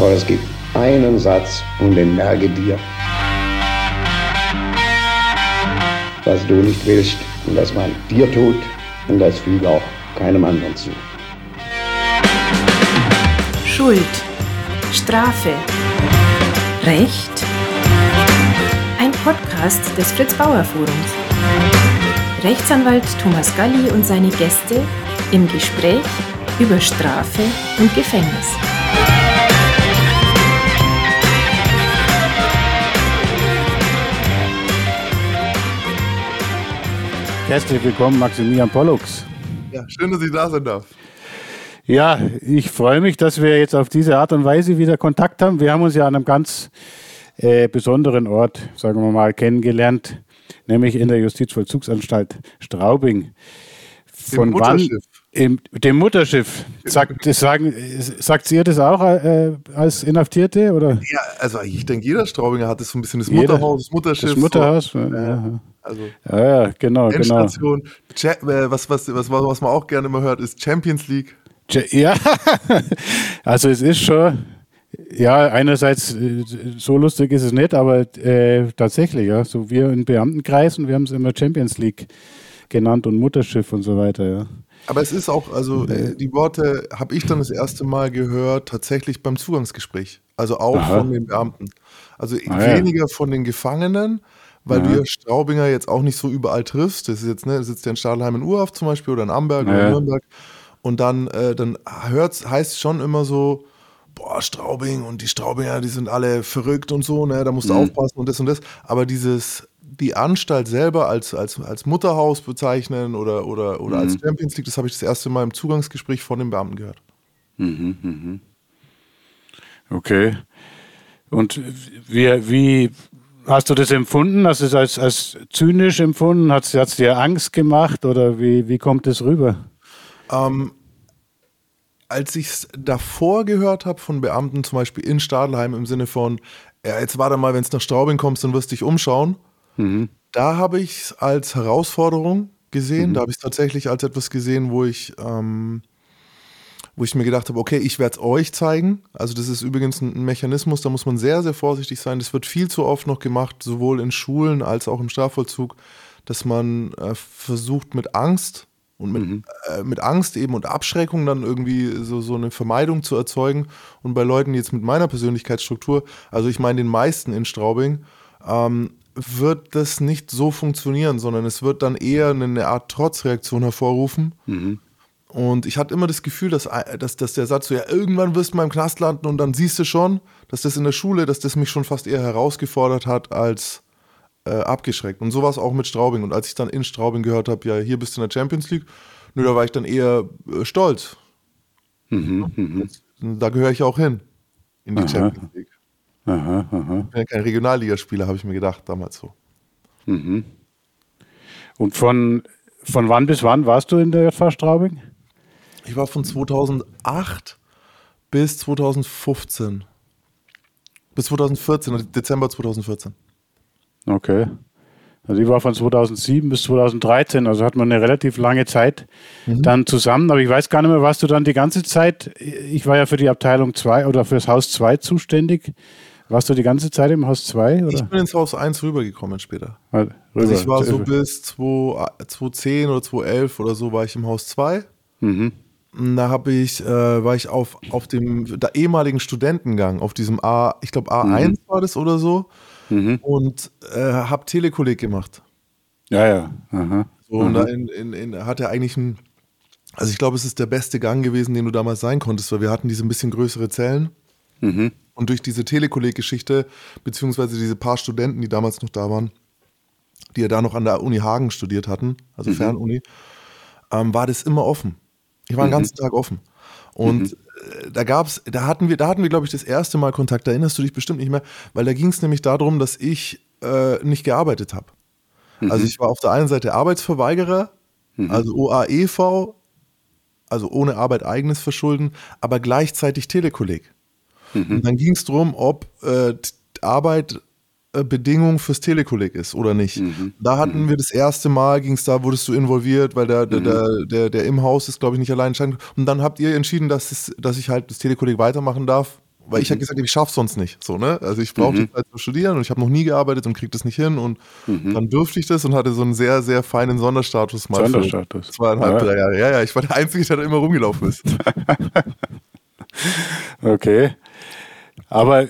Aber es gibt einen Satz und den merke dir. Was du nicht willst und das man dir tut, und das füge auch keinem anderen zu. Schuld, Strafe, Recht. Ein Podcast des Fritz Bauer Forums. Rechtsanwalt Thomas Galli und seine Gäste im Gespräch über Strafe und Gefängnis. Herzlich willkommen, Maximilian Pollux. Ja, schön, dass ich da sein darf. Ja, ich freue mich, dass wir jetzt auf diese Art und Weise wieder Kontakt haben. Wir haben uns ja an einem ganz äh, besonderen Ort, sagen wir mal, kennengelernt, nämlich in der Justizvollzugsanstalt Straubing. Von wann? Im, dem Mutterschiff. Sagt, sagen, sagt ihr das auch äh, als Inhaftierte? Oder? Ja, also ich denke, jeder Straubinger hat das so ein bisschen das Mutterhaus, das Mutterschiff. Das Mutterhaus, so. ja. Also ja, ja, genau, genau. Endstation. genau. Was, was, was, was man auch gerne immer hört, ist Champions League. Ja, also es ist schon, ja, einerseits äh, so lustig ist es nicht, aber äh, tatsächlich, ja, so wir in Beamtenkreisen, wir haben es immer Champions League genannt und Mutterschiff und so weiter, ja. Aber es ist auch, also äh, die Worte habe ich dann das erste Mal gehört, tatsächlich beim Zugangsgespräch. Also auch Aha. von den Beamten. Also ah, weniger ja. von den Gefangenen, weil Aha. du ja Straubinger jetzt auch nicht so überall triffst. Das ist jetzt, ne, sitzt ja in Stadelheim in Urhaft zum Beispiel oder in Amberg ja. oder in Nürnberg. Und dann, äh, dann hört's, heißt es schon immer so, boah, Straubing und die Straubinger, die sind alle verrückt und so, ne, da musst du mhm. aufpassen und das und das. Aber dieses, die Anstalt selber als, als, als Mutterhaus bezeichnen oder, oder, oder mhm. als Champions League, das habe ich das erste Mal im Zugangsgespräch von den Beamten gehört. Mhm, mhm. Okay. Und wie, wie hast du das empfunden? Hast du es als, als zynisch empfunden? Hat es dir Angst gemacht oder wie, wie kommt es rüber? Ähm, als ich es davor gehört habe von Beamten, zum Beispiel in Stadelheim im Sinne von, ja, jetzt warte mal, wenn es nach Straubing kommst, dann wirst du dich umschauen. Mhm. Da habe ich es als Herausforderung gesehen. Mhm. Da habe ich es tatsächlich als etwas gesehen, wo ich, ähm, wo ich mir gedacht habe, okay, ich werde es euch zeigen. Also das ist übrigens ein Mechanismus, da muss man sehr, sehr vorsichtig sein. Das wird viel zu oft noch gemacht, sowohl in Schulen als auch im Strafvollzug, dass man äh, versucht mit Angst und mit, mhm. äh, mit Angst eben und Abschreckung dann irgendwie so, so eine Vermeidung zu erzeugen. Und bei Leuten jetzt mit meiner Persönlichkeitsstruktur, also ich meine den meisten in Straubing, ähm, wird das nicht so funktionieren, sondern es wird dann eher eine Art Trotzreaktion hervorrufen. Mhm. Und ich hatte immer das Gefühl, dass, dass, dass der Satz so, ja, irgendwann wirst du mal im Knast landen und dann siehst du schon, dass das in der Schule, dass das mich schon fast eher herausgefordert hat als äh, abgeschreckt. Und so war es auch mit Straubing. Und als ich dann in Straubing gehört habe, ja, hier bist du in der Champions League, nö, da war ich dann eher äh, stolz. Mhm, mhm. Da gehöre ich auch hin, in die Aha. Champions League. Aha, aha. Ich bin ja kein Regionalligaspieler, habe ich mir gedacht, damals so. Mhm. Und von, von wann bis wann warst du in der JV Straubing? Ich war von 2008 bis 2015. Bis 2014, Dezember 2014. Okay. Also ich war von 2007 bis 2013, also hat man eine relativ lange Zeit mhm. dann zusammen. Aber ich weiß gar nicht mehr, warst du dann die ganze Zeit, ich war ja für die Abteilung 2 oder für das Haus 2 zuständig. Warst du die ganze Zeit im Haus 2? Ich bin ins Haus 1 rübergekommen später. Ah, rüber. Also ich war so bis 2010 oder 2011 oder so war ich im Haus 2. Mhm. Da habe ich, äh, war ich auf, auf dem ehemaligen Studentengang, auf diesem A, ich glaube A1 mhm. war das oder so, mhm. und äh, habe Telekolleg gemacht. Ja, ja. Aha. So, und da in, in, in, hat er eigentlich ein, also ich glaube, es ist der beste Gang gewesen, den du damals sein konntest, weil wir hatten diese ein bisschen größere Zellen. Mhm. Und durch diese Telekolleg-Geschichte, beziehungsweise diese paar Studenten, die damals noch da waren, die ja da noch an der Uni Hagen studiert hatten, also mhm. Fernuni, ähm, war das immer offen. Ich war den mhm. ganzen Tag offen. Und mhm. Äh, da gab's, da hatten wir, da hatten wir, glaube ich, das erste Mal Kontakt. Da erinnerst du dich bestimmt nicht mehr, weil da ging es nämlich darum, dass ich äh, nicht gearbeitet habe. Mhm. Also ich war auf der einen Seite Arbeitsverweigerer, mhm. also OAEV, also ohne Arbeit eigenes Verschulden, aber gleichzeitig Telekolleg. Mhm. Und dann ging es darum, ob äh, Arbeit äh, Bedingung fürs Telekolleg ist oder nicht. Mhm. Da hatten mhm. wir das erste Mal, ging es da, wurdest du involviert, weil der, der, mhm. der, der, der, im Haus ist, glaube ich, nicht allein entscheidend. Und dann habt ihr entschieden, dass, es, dass ich halt das Telekolleg weitermachen darf, weil ich ja gesagt habe, ich schaffe sonst nicht. So, ne? Also ich brauche die Zeit zum Studieren und ich habe noch nie gearbeitet und kriege das nicht hin. Und dann durfte ich das und hatte so einen sehr, sehr feinen Sonderstatus mal. Sonderstatus. Für zweieinhalb, Ja. drei Jahre. Ja, ja, ich war der Einzige, der da immer rumgelaufen ist. Okay. Aber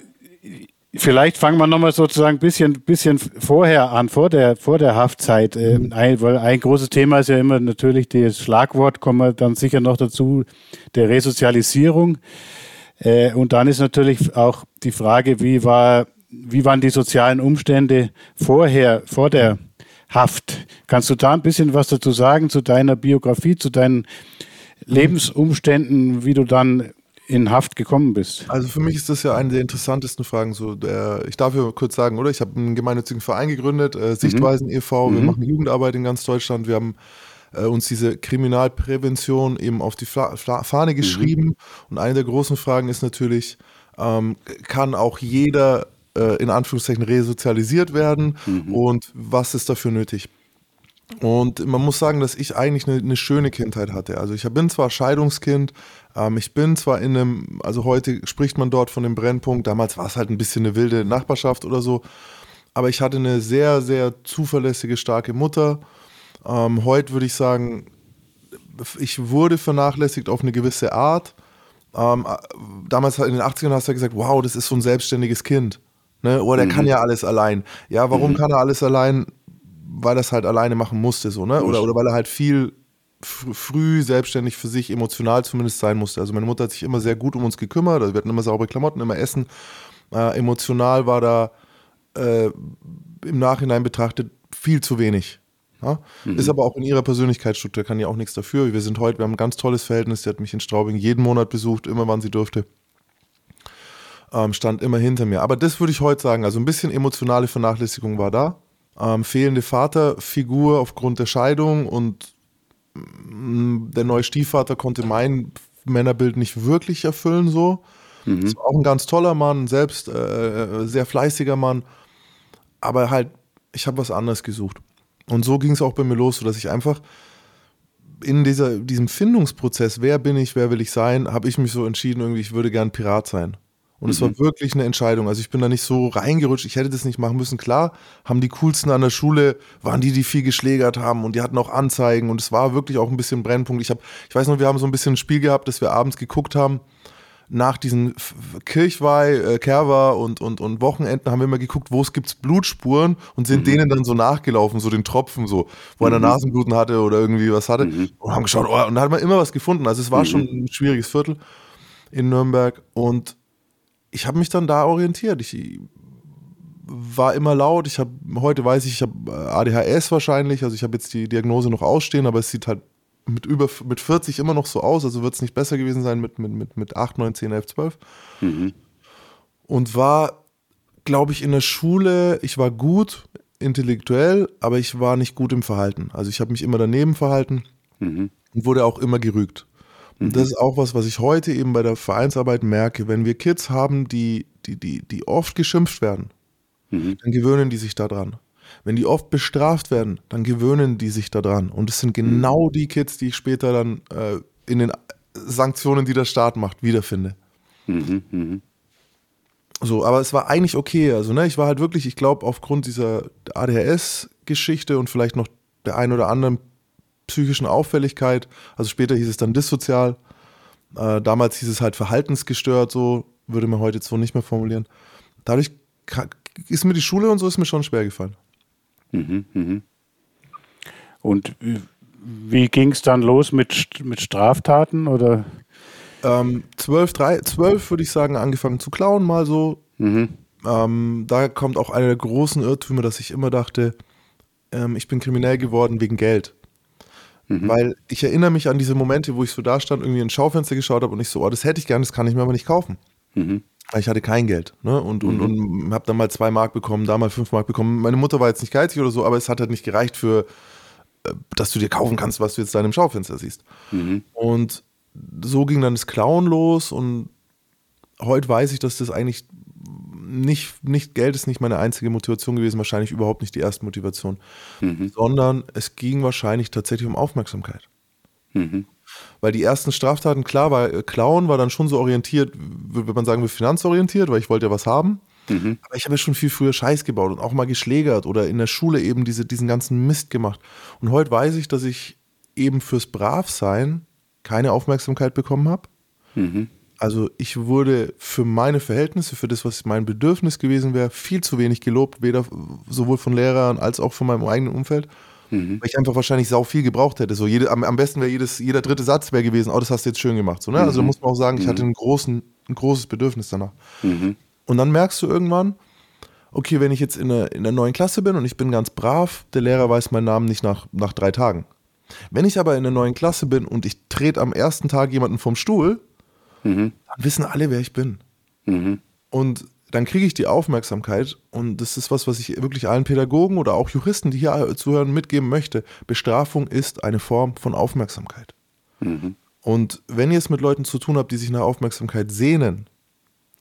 vielleicht fangen wir nochmal sozusagen ein bisschen, bisschen vorher an, vor der, vor der Haftzeit. Ähm, Ein, weil ein großes Thema ist ja immer natürlich das Schlagwort, kommen wir dann sicher noch dazu, der Resozialisierung. Äh, Und dann ist natürlich auch die Frage, wie, war, wie waren die sozialen Umstände vorher, vor der Haft? Kannst du da ein bisschen was dazu sagen, zu deiner Biografie, zu deinen Lebensumständen, wie du dann in Haft gekommen bist? Also für mich ist das ja eine der interessantesten Fragen. So, der, ich darf ja kurz sagen, oder? Ich habe einen gemeinnützigen Verein gegründet, äh, Sichtweisen e.V. Wir machen Jugendarbeit in ganz Deutschland. Wir haben äh, uns diese Kriminalprävention eben auf die Fla Fla Fahne geschrieben. Und eine der großen Fragen ist natürlich, ähm, kann auch jeder äh, in Anführungszeichen resozialisiert werden und was ist dafür nötig? Und man muss sagen, dass ich eigentlich eine, eine schöne Kindheit hatte. Also ich bin zwar Scheidungskind, ähm, ich bin zwar in einem, also heute spricht man dort von dem Brennpunkt, damals war es halt ein bisschen eine wilde Nachbarschaft oder so, aber ich hatte eine sehr, sehr zuverlässige, starke Mutter. Ähm, heute würde ich sagen, ich wurde vernachlässigt auf eine gewisse Art. Ähm, äh, damals in den 80ern hast du ja gesagt, wow, das ist so ein selbstständiges Kind. Ne? Oh, der kann ja alles allein. Ja, warum kann er alles allein? Weil er es halt alleine machen musste, so, ne? Oder, oder weil er halt viel früh selbstständig für sich emotional zumindest sein musste. Also meine Mutter hat sich immer sehr gut um uns gekümmert. Also wir hatten immer saubere Klamotten, immer Essen. Äh, emotional war da äh, im Nachhinein betrachtet viel zu wenig. Ja? Ist aber auch in ihrer Persönlichkeitsstruktur, kann ja auch nichts dafür. Wir sind heute, wir haben ein ganz tolles Verhältnis. Sie hat mich in Straubing jeden Monat besucht, immer wann sie durfte. Ähm, stand immer hinter mir. Aber das würde ich heute sagen. Also ein bisschen emotionale Vernachlässigung war da. Ähm, fehlende Vaterfigur aufgrund der Scheidung und der neue Stiefvater konnte mein Männerbild nicht wirklich erfüllen so. Ist auch ein ganz toller Mann, selbst äh, sehr fleißiger Mann, aber halt, ich habe was anderes gesucht. Und so ging es auch bei mir los, sodass ich einfach in dieser, diesem Findungsprozess, wer bin ich, wer will ich sein, habe ich mich so entschieden, irgendwie, ich würde gern Pirat sein. Und es war wirklich eine Entscheidung. Also ich bin da nicht so reingerutscht, ich hätte das nicht machen müssen. Klar, haben die coolsten an der Schule, waren die, die viel geschlägert haben und die hatten auch Anzeigen und es war wirklich auch ein bisschen Brennpunkt. Ich, hab, ich weiß noch, wir haben so ein bisschen ein Spiel gehabt, dass wir abends geguckt haben. Nach diesen Kirchweih, äh, Kerwa und, und, und Wochenenden haben wir immer geguckt, wo es gibt Blutspuren und sind denen dann so nachgelaufen, so den Tropfen, so, wo einer Nasenbluten hatte oder irgendwie was hatte. Und haben geschaut, oh, und da hat man immer was gefunden. Also es war schon ein schwieriges Viertel in Nürnberg. Und ich habe mich dann da orientiert. Ich war immer laut. Ich habe heute weiß ich, ich habe ADHS wahrscheinlich. Also ich habe jetzt die Diagnose noch ausstehen, aber es sieht halt mit über mit 40 immer noch so aus. Also wird es nicht besser gewesen sein mit, mit, mit, mit 8, 9, 10, 11, 12. Und war, glaube ich, in der Schule, ich war gut intellektuell, aber ich war nicht gut im Verhalten. Also ich habe mich immer daneben verhalten und wurde auch immer gerügt. Und das ist auch was, was ich heute eben bei der Vereinsarbeit merke. Wenn wir Kids haben, die, die, die, die oft geschimpft werden, dann gewöhnen die sich daran. Wenn die oft bestraft werden, dann gewöhnen die sich daran. Und es sind genau die Kids, die ich später dann äh, in den Sanktionen, die der Staat macht, wiederfinde. So, aber es war eigentlich okay. Also, ne, ich war halt wirklich, ich glaube, aufgrund dieser ADHS-Geschichte und vielleicht noch der ein oder anderen psychischen Auffälligkeit, also später hieß es dann dissozial, äh, damals hieß es halt verhaltensgestört, so würde man heute so nicht mehr formulieren. Dadurch ist mir die Schule und so ist mir schon schwer gefallen. Und wie- ging es dann los mit, mit Straftaten? Oder? Ähm, 12, 3, 12 würde ich sagen, angefangen zu klauen, mal so. Ähm, da kommt auch einer der großen Irrtümer, dass ich immer dachte, ähm, ich bin kriminell geworden wegen Geld. Weil ich erinnere mich an diese Momente, wo ich so da stand, irgendwie ins Schaufenster geschaut habe und ich so, oh, das hätte ich gerne, das kann ich mir aber nicht kaufen. Weil ich hatte kein Geld. Ne? Und, und, und habe dann mal zwei Mark bekommen, da mal fünf Mark bekommen. Meine Mutter war jetzt nicht geizig oder so, aber es hat halt nicht gereicht für, äh, dass du dir kaufen kannst, was du jetzt da dem Schaufenster siehst. Und so ging dann das Klauen los und heute weiß ich, dass das eigentlich nicht, nicht Geld ist nicht meine einzige Motivation gewesen, wahrscheinlich überhaupt nicht die erste Motivation, sondern es ging wahrscheinlich tatsächlich um Aufmerksamkeit. Weil die ersten Straftaten, klar, war äh, Klauen war dann schon so orientiert, würde man sagen, finanzorientiert, weil ich wollte ja was haben. Mhm. Aber ich habe ja schon viel früher Scheiß gebaut und auch mal geschlägert oder in der Schule eben diese, diesen ganzen Mist gemacht. Und heute weiß ich, dass ich eben fürs Bravsein keine Aufmerksamkeit bekommen habe. Mhm. Also ich wurde für meine Verhältnisse, für das, was mein Bedürfnis gewesen wäre, viel zu wenig gelobt, weder sowohl von Lehrern als auch von meinem eigenen Umfeld. Mhm. Weil ich einfach wahrscheinlich sau viel gebraucht hätte. So jede, am, am besten wäre jeder dritte Satz wäre gewesen, oh, das hast du jetzt schön gemacht. So, ne? Also mhm. muss man auch sagen, ich hatte mhm. einen großen, ein großes Bedürfnis danach. Mhm. Und dann merkst du irgendwann, okay, wenn ich jetzt in der, in der neuen Klasse bin und ich bin ganz brav, der Lehrer weiß meinen Namen nicht nach, nach drei Tagen. Wenn ich aber in der neuen Klasse bin und ich trete am ersten Tag jemanden vom Stuhl, mhm. dann wissen alle, wer ich bin. Mhm. Und dann kriege ich die Aufmerksamkeit und das ist was, was ich wirklich allen Pädagogen oder auch Juristen, die hier zuhören, mitgeben möchte. Bestrafung ist eine Form von Aufmerksamkeit. Mhm. Und wenn ihr es mit Leuten zu tun habt, die sich nach Aufmerksamkeit sehnen,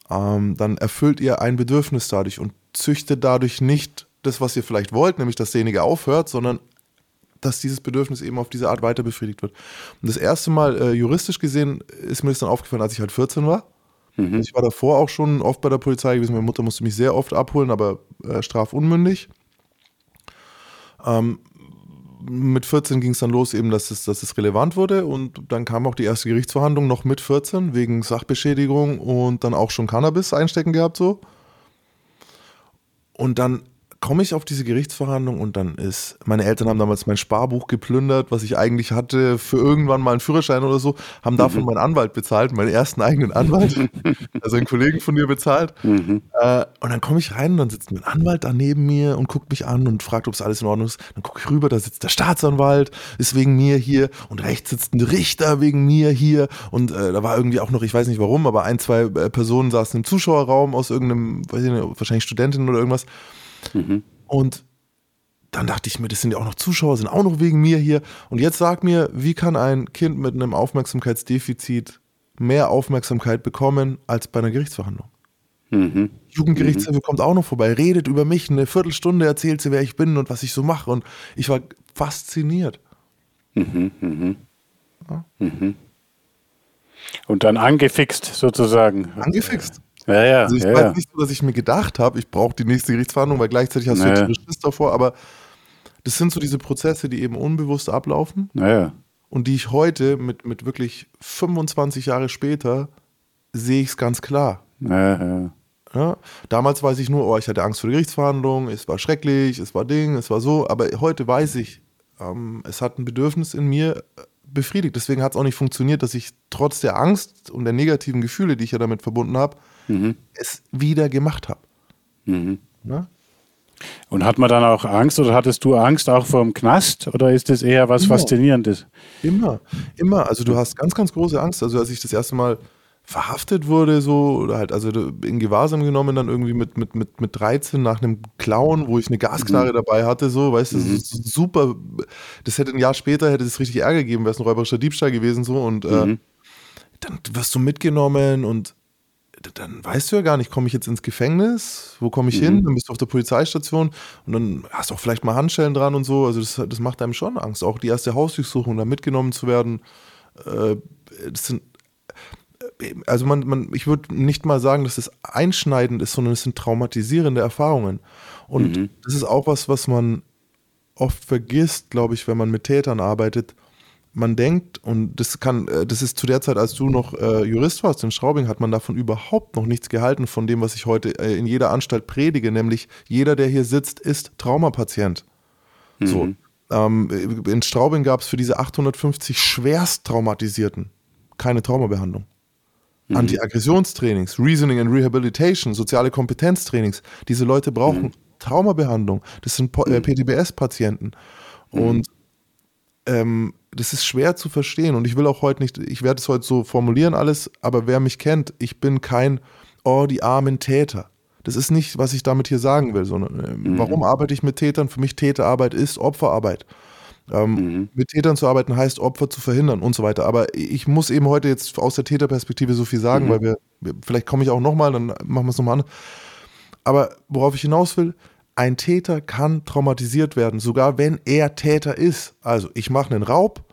ähm, dann erfüllt ihr ein Bedürfnis dadurch und züchtet dadurch nicht das, was ihr vielleicht wollt, nämlich dass derjenige aufhört, sondern dass dieses Bedürfnis eben auf diese Art weiter befriedigt wird. Und das erste Mal äh, juristisch gesehen ist mir das dann aufgefallen, als ich halt 14 war. Mhm. Also ich war davor auch schon oft bei der Polizei gewesen. Meine Mutter musste mich sehr oft abholen, aber äh, strafunmündig. Ähm, mit 14 ging es dann los, eben, dass es, dass es relevant wurde. Und dann kam auch die erste Gerichtsverhandlung noch mit 14 wegen Sachbeschädigung und dann auch schon Cannabis einstecken gehabt so. Und dann komme ich auf diese Gerichtsverhandlung und dann ist, meine Eltern haben damals mein Sparbuch geplündert, was ich eigentlich hatte für irgendwann mal einen Führerschein oder so, haben davon mhm. meinen Anwalt bezahlt, meinen ersten eigenen Anwalt, also einen Kollegen von dir bezahlt. Mhm. Äh, und dann komme ich rein und dann sitzt ein Anwalt da neben mir und guckt mich an und fragt, ob es alles in Ordnung ist. Dann gucke ich rüber, da sitzt der Staatsanwalt, ist wegen mir hier und rechts sitzt ein Richter wegen mir hier und äh, da war irgendwie auch noch, ich weiß nicht warum, aber ein, zwei äh, Personen saßen im Zuschauerraum aus irgendeinem, weiß ich nicht, wahrscheinlich Studentinnen oder irgendwas. Mhm. Und dann dachte ich mir, das sind ja auch noch Zuschauer, sind auch noch wegen mir hier. Und jetzt sag mir, wie kann ein Kind mit einem Aufmerksamkeitsdefizit mehr Aufmerksamkeit bekommen als bei einer Gerichtsverhandlung? Mhm. Jugendgerichtshilfe mhm. kommt auch noch vorbei, redet über mich, eine Viertelstunde erzählt sie, wer ich bin und was ich so mache. Und ich war fasziniert. Mhm. Mhm. Ja. Mhm. Und dann angefixt sozusagen. Angefixt. Ja, ja. Also ich ja, weiß ja. nicht so, dass ich mir gedacht habe, ich brauche die nächste Gerichtsverhandlung, weil gleichzeitig hast du jetzt Schiss davor, aber das sind so diese Prozesse, die eben unbewusst ablaufen naja. und die ich heute mit, mit wirklich 25 Jahre später sehe ich es ganz klar. Ja, ja, damals weiß ich nur, oh, ich hatte Angst vor der Gerichtsverhandlung, es war schrecklich, es war Ding, es war so, aber heute weiß ich, ähm, es hat ein Bedürfnis in mir befriedigt. Deswegen hat es auch nicht funktioniert, dass ich trotz der Angst und der negativen Gefühle, die ich ja damit verbunden habe, mhm. es wieder gemacht habe. Mhm. Und hat man dann auch Angst oder hattest du Angst auch vor dem Knast oder ist das eher was immer. Faszinierendes? Immer, immer. Also du hast ganz, ganz große Angst. Also als ich das erste Mal verhaftet wurde, so, oder halt, also in Gewahrsam genommen, dann irgendwie mit, mit, mit, mit 13 nach einem Clown, wo ich eine Gasknarre mhm. dabei hatte, so, weißt du, mhm. super. Das hätte ein Jahr später, hätte es richtig Ärger gegeben, wäre es ein räuberischer Diebstahl gewesen, so, und äh, mhm. dann wirst du mitgenommen und dann weißt du ja gar nicht, komme ich jetzt ins Gefängnis, wo komme ich mhm. hin, dann bist du auf der Polizeistation und dann hast du auch vielleicht mal Handschellen dran und so, also das, das macht einem schon Angst, auch die erste Hausdurchsuchung, da mitgenommen zu werden, äh, das sind also man, man, ich würde nicht mal sagen, dass es einschneidend ist, sondern es sind traumatisierende Erfahrungen. Und mhm. das ist auch was, was man oft vergisst, glaube ich, wenn man mit Tätern arbeitet. Man denkt, und das kann, äh, das ist zu der Zeit, als du noch äh, Jurist warst in Straubing, hat man davon überhaupt noch nichts gehalten, von dem, was ich heute äh, in jeder Anstalt predige, nämlich jeder, der hier sitzt, ist Traumapatient. Mhm. So. Ähm, in Straubing gab es für diese 850 schwerst Traumatisierten keine Traumabehandlung mhm. Anti-Aggressionstrainings, Reasoning and Rehabilitation, soziale Kompetenztrainings. Diese Leute brauchen mhm. Traumabehandlung. Das sind äh, PTBS-Patienten. Mhm. Und ähm, das ist schwer zu verstehen. Und ich will auch heute nicht, ich werde es heute so formulieren alles, aber wer mich kennt, ich bin kein, oh, die armen Täter. Das ist nicht, was ich damit hier sagen will, sondern äh, mhm. warum arbeite ich mit Tätern? Für mich Täterarbeit ist Opferarbeit. Ähm, mhm. Mit Tätern zu arbeiten heißt, Opfer zu verhindern und so weiter. Aber ich muss eben heute jetzt aus der Täterperspektive so viel sagen, mhm. weil wir, vielleicht komme ich auch nochmal, dann machen wir es nochmal an. Aber worauf ich hinaus will, ein Täter kann traumatisiert werden, sogar wenn er Täter ist. Also ich mache einen Raub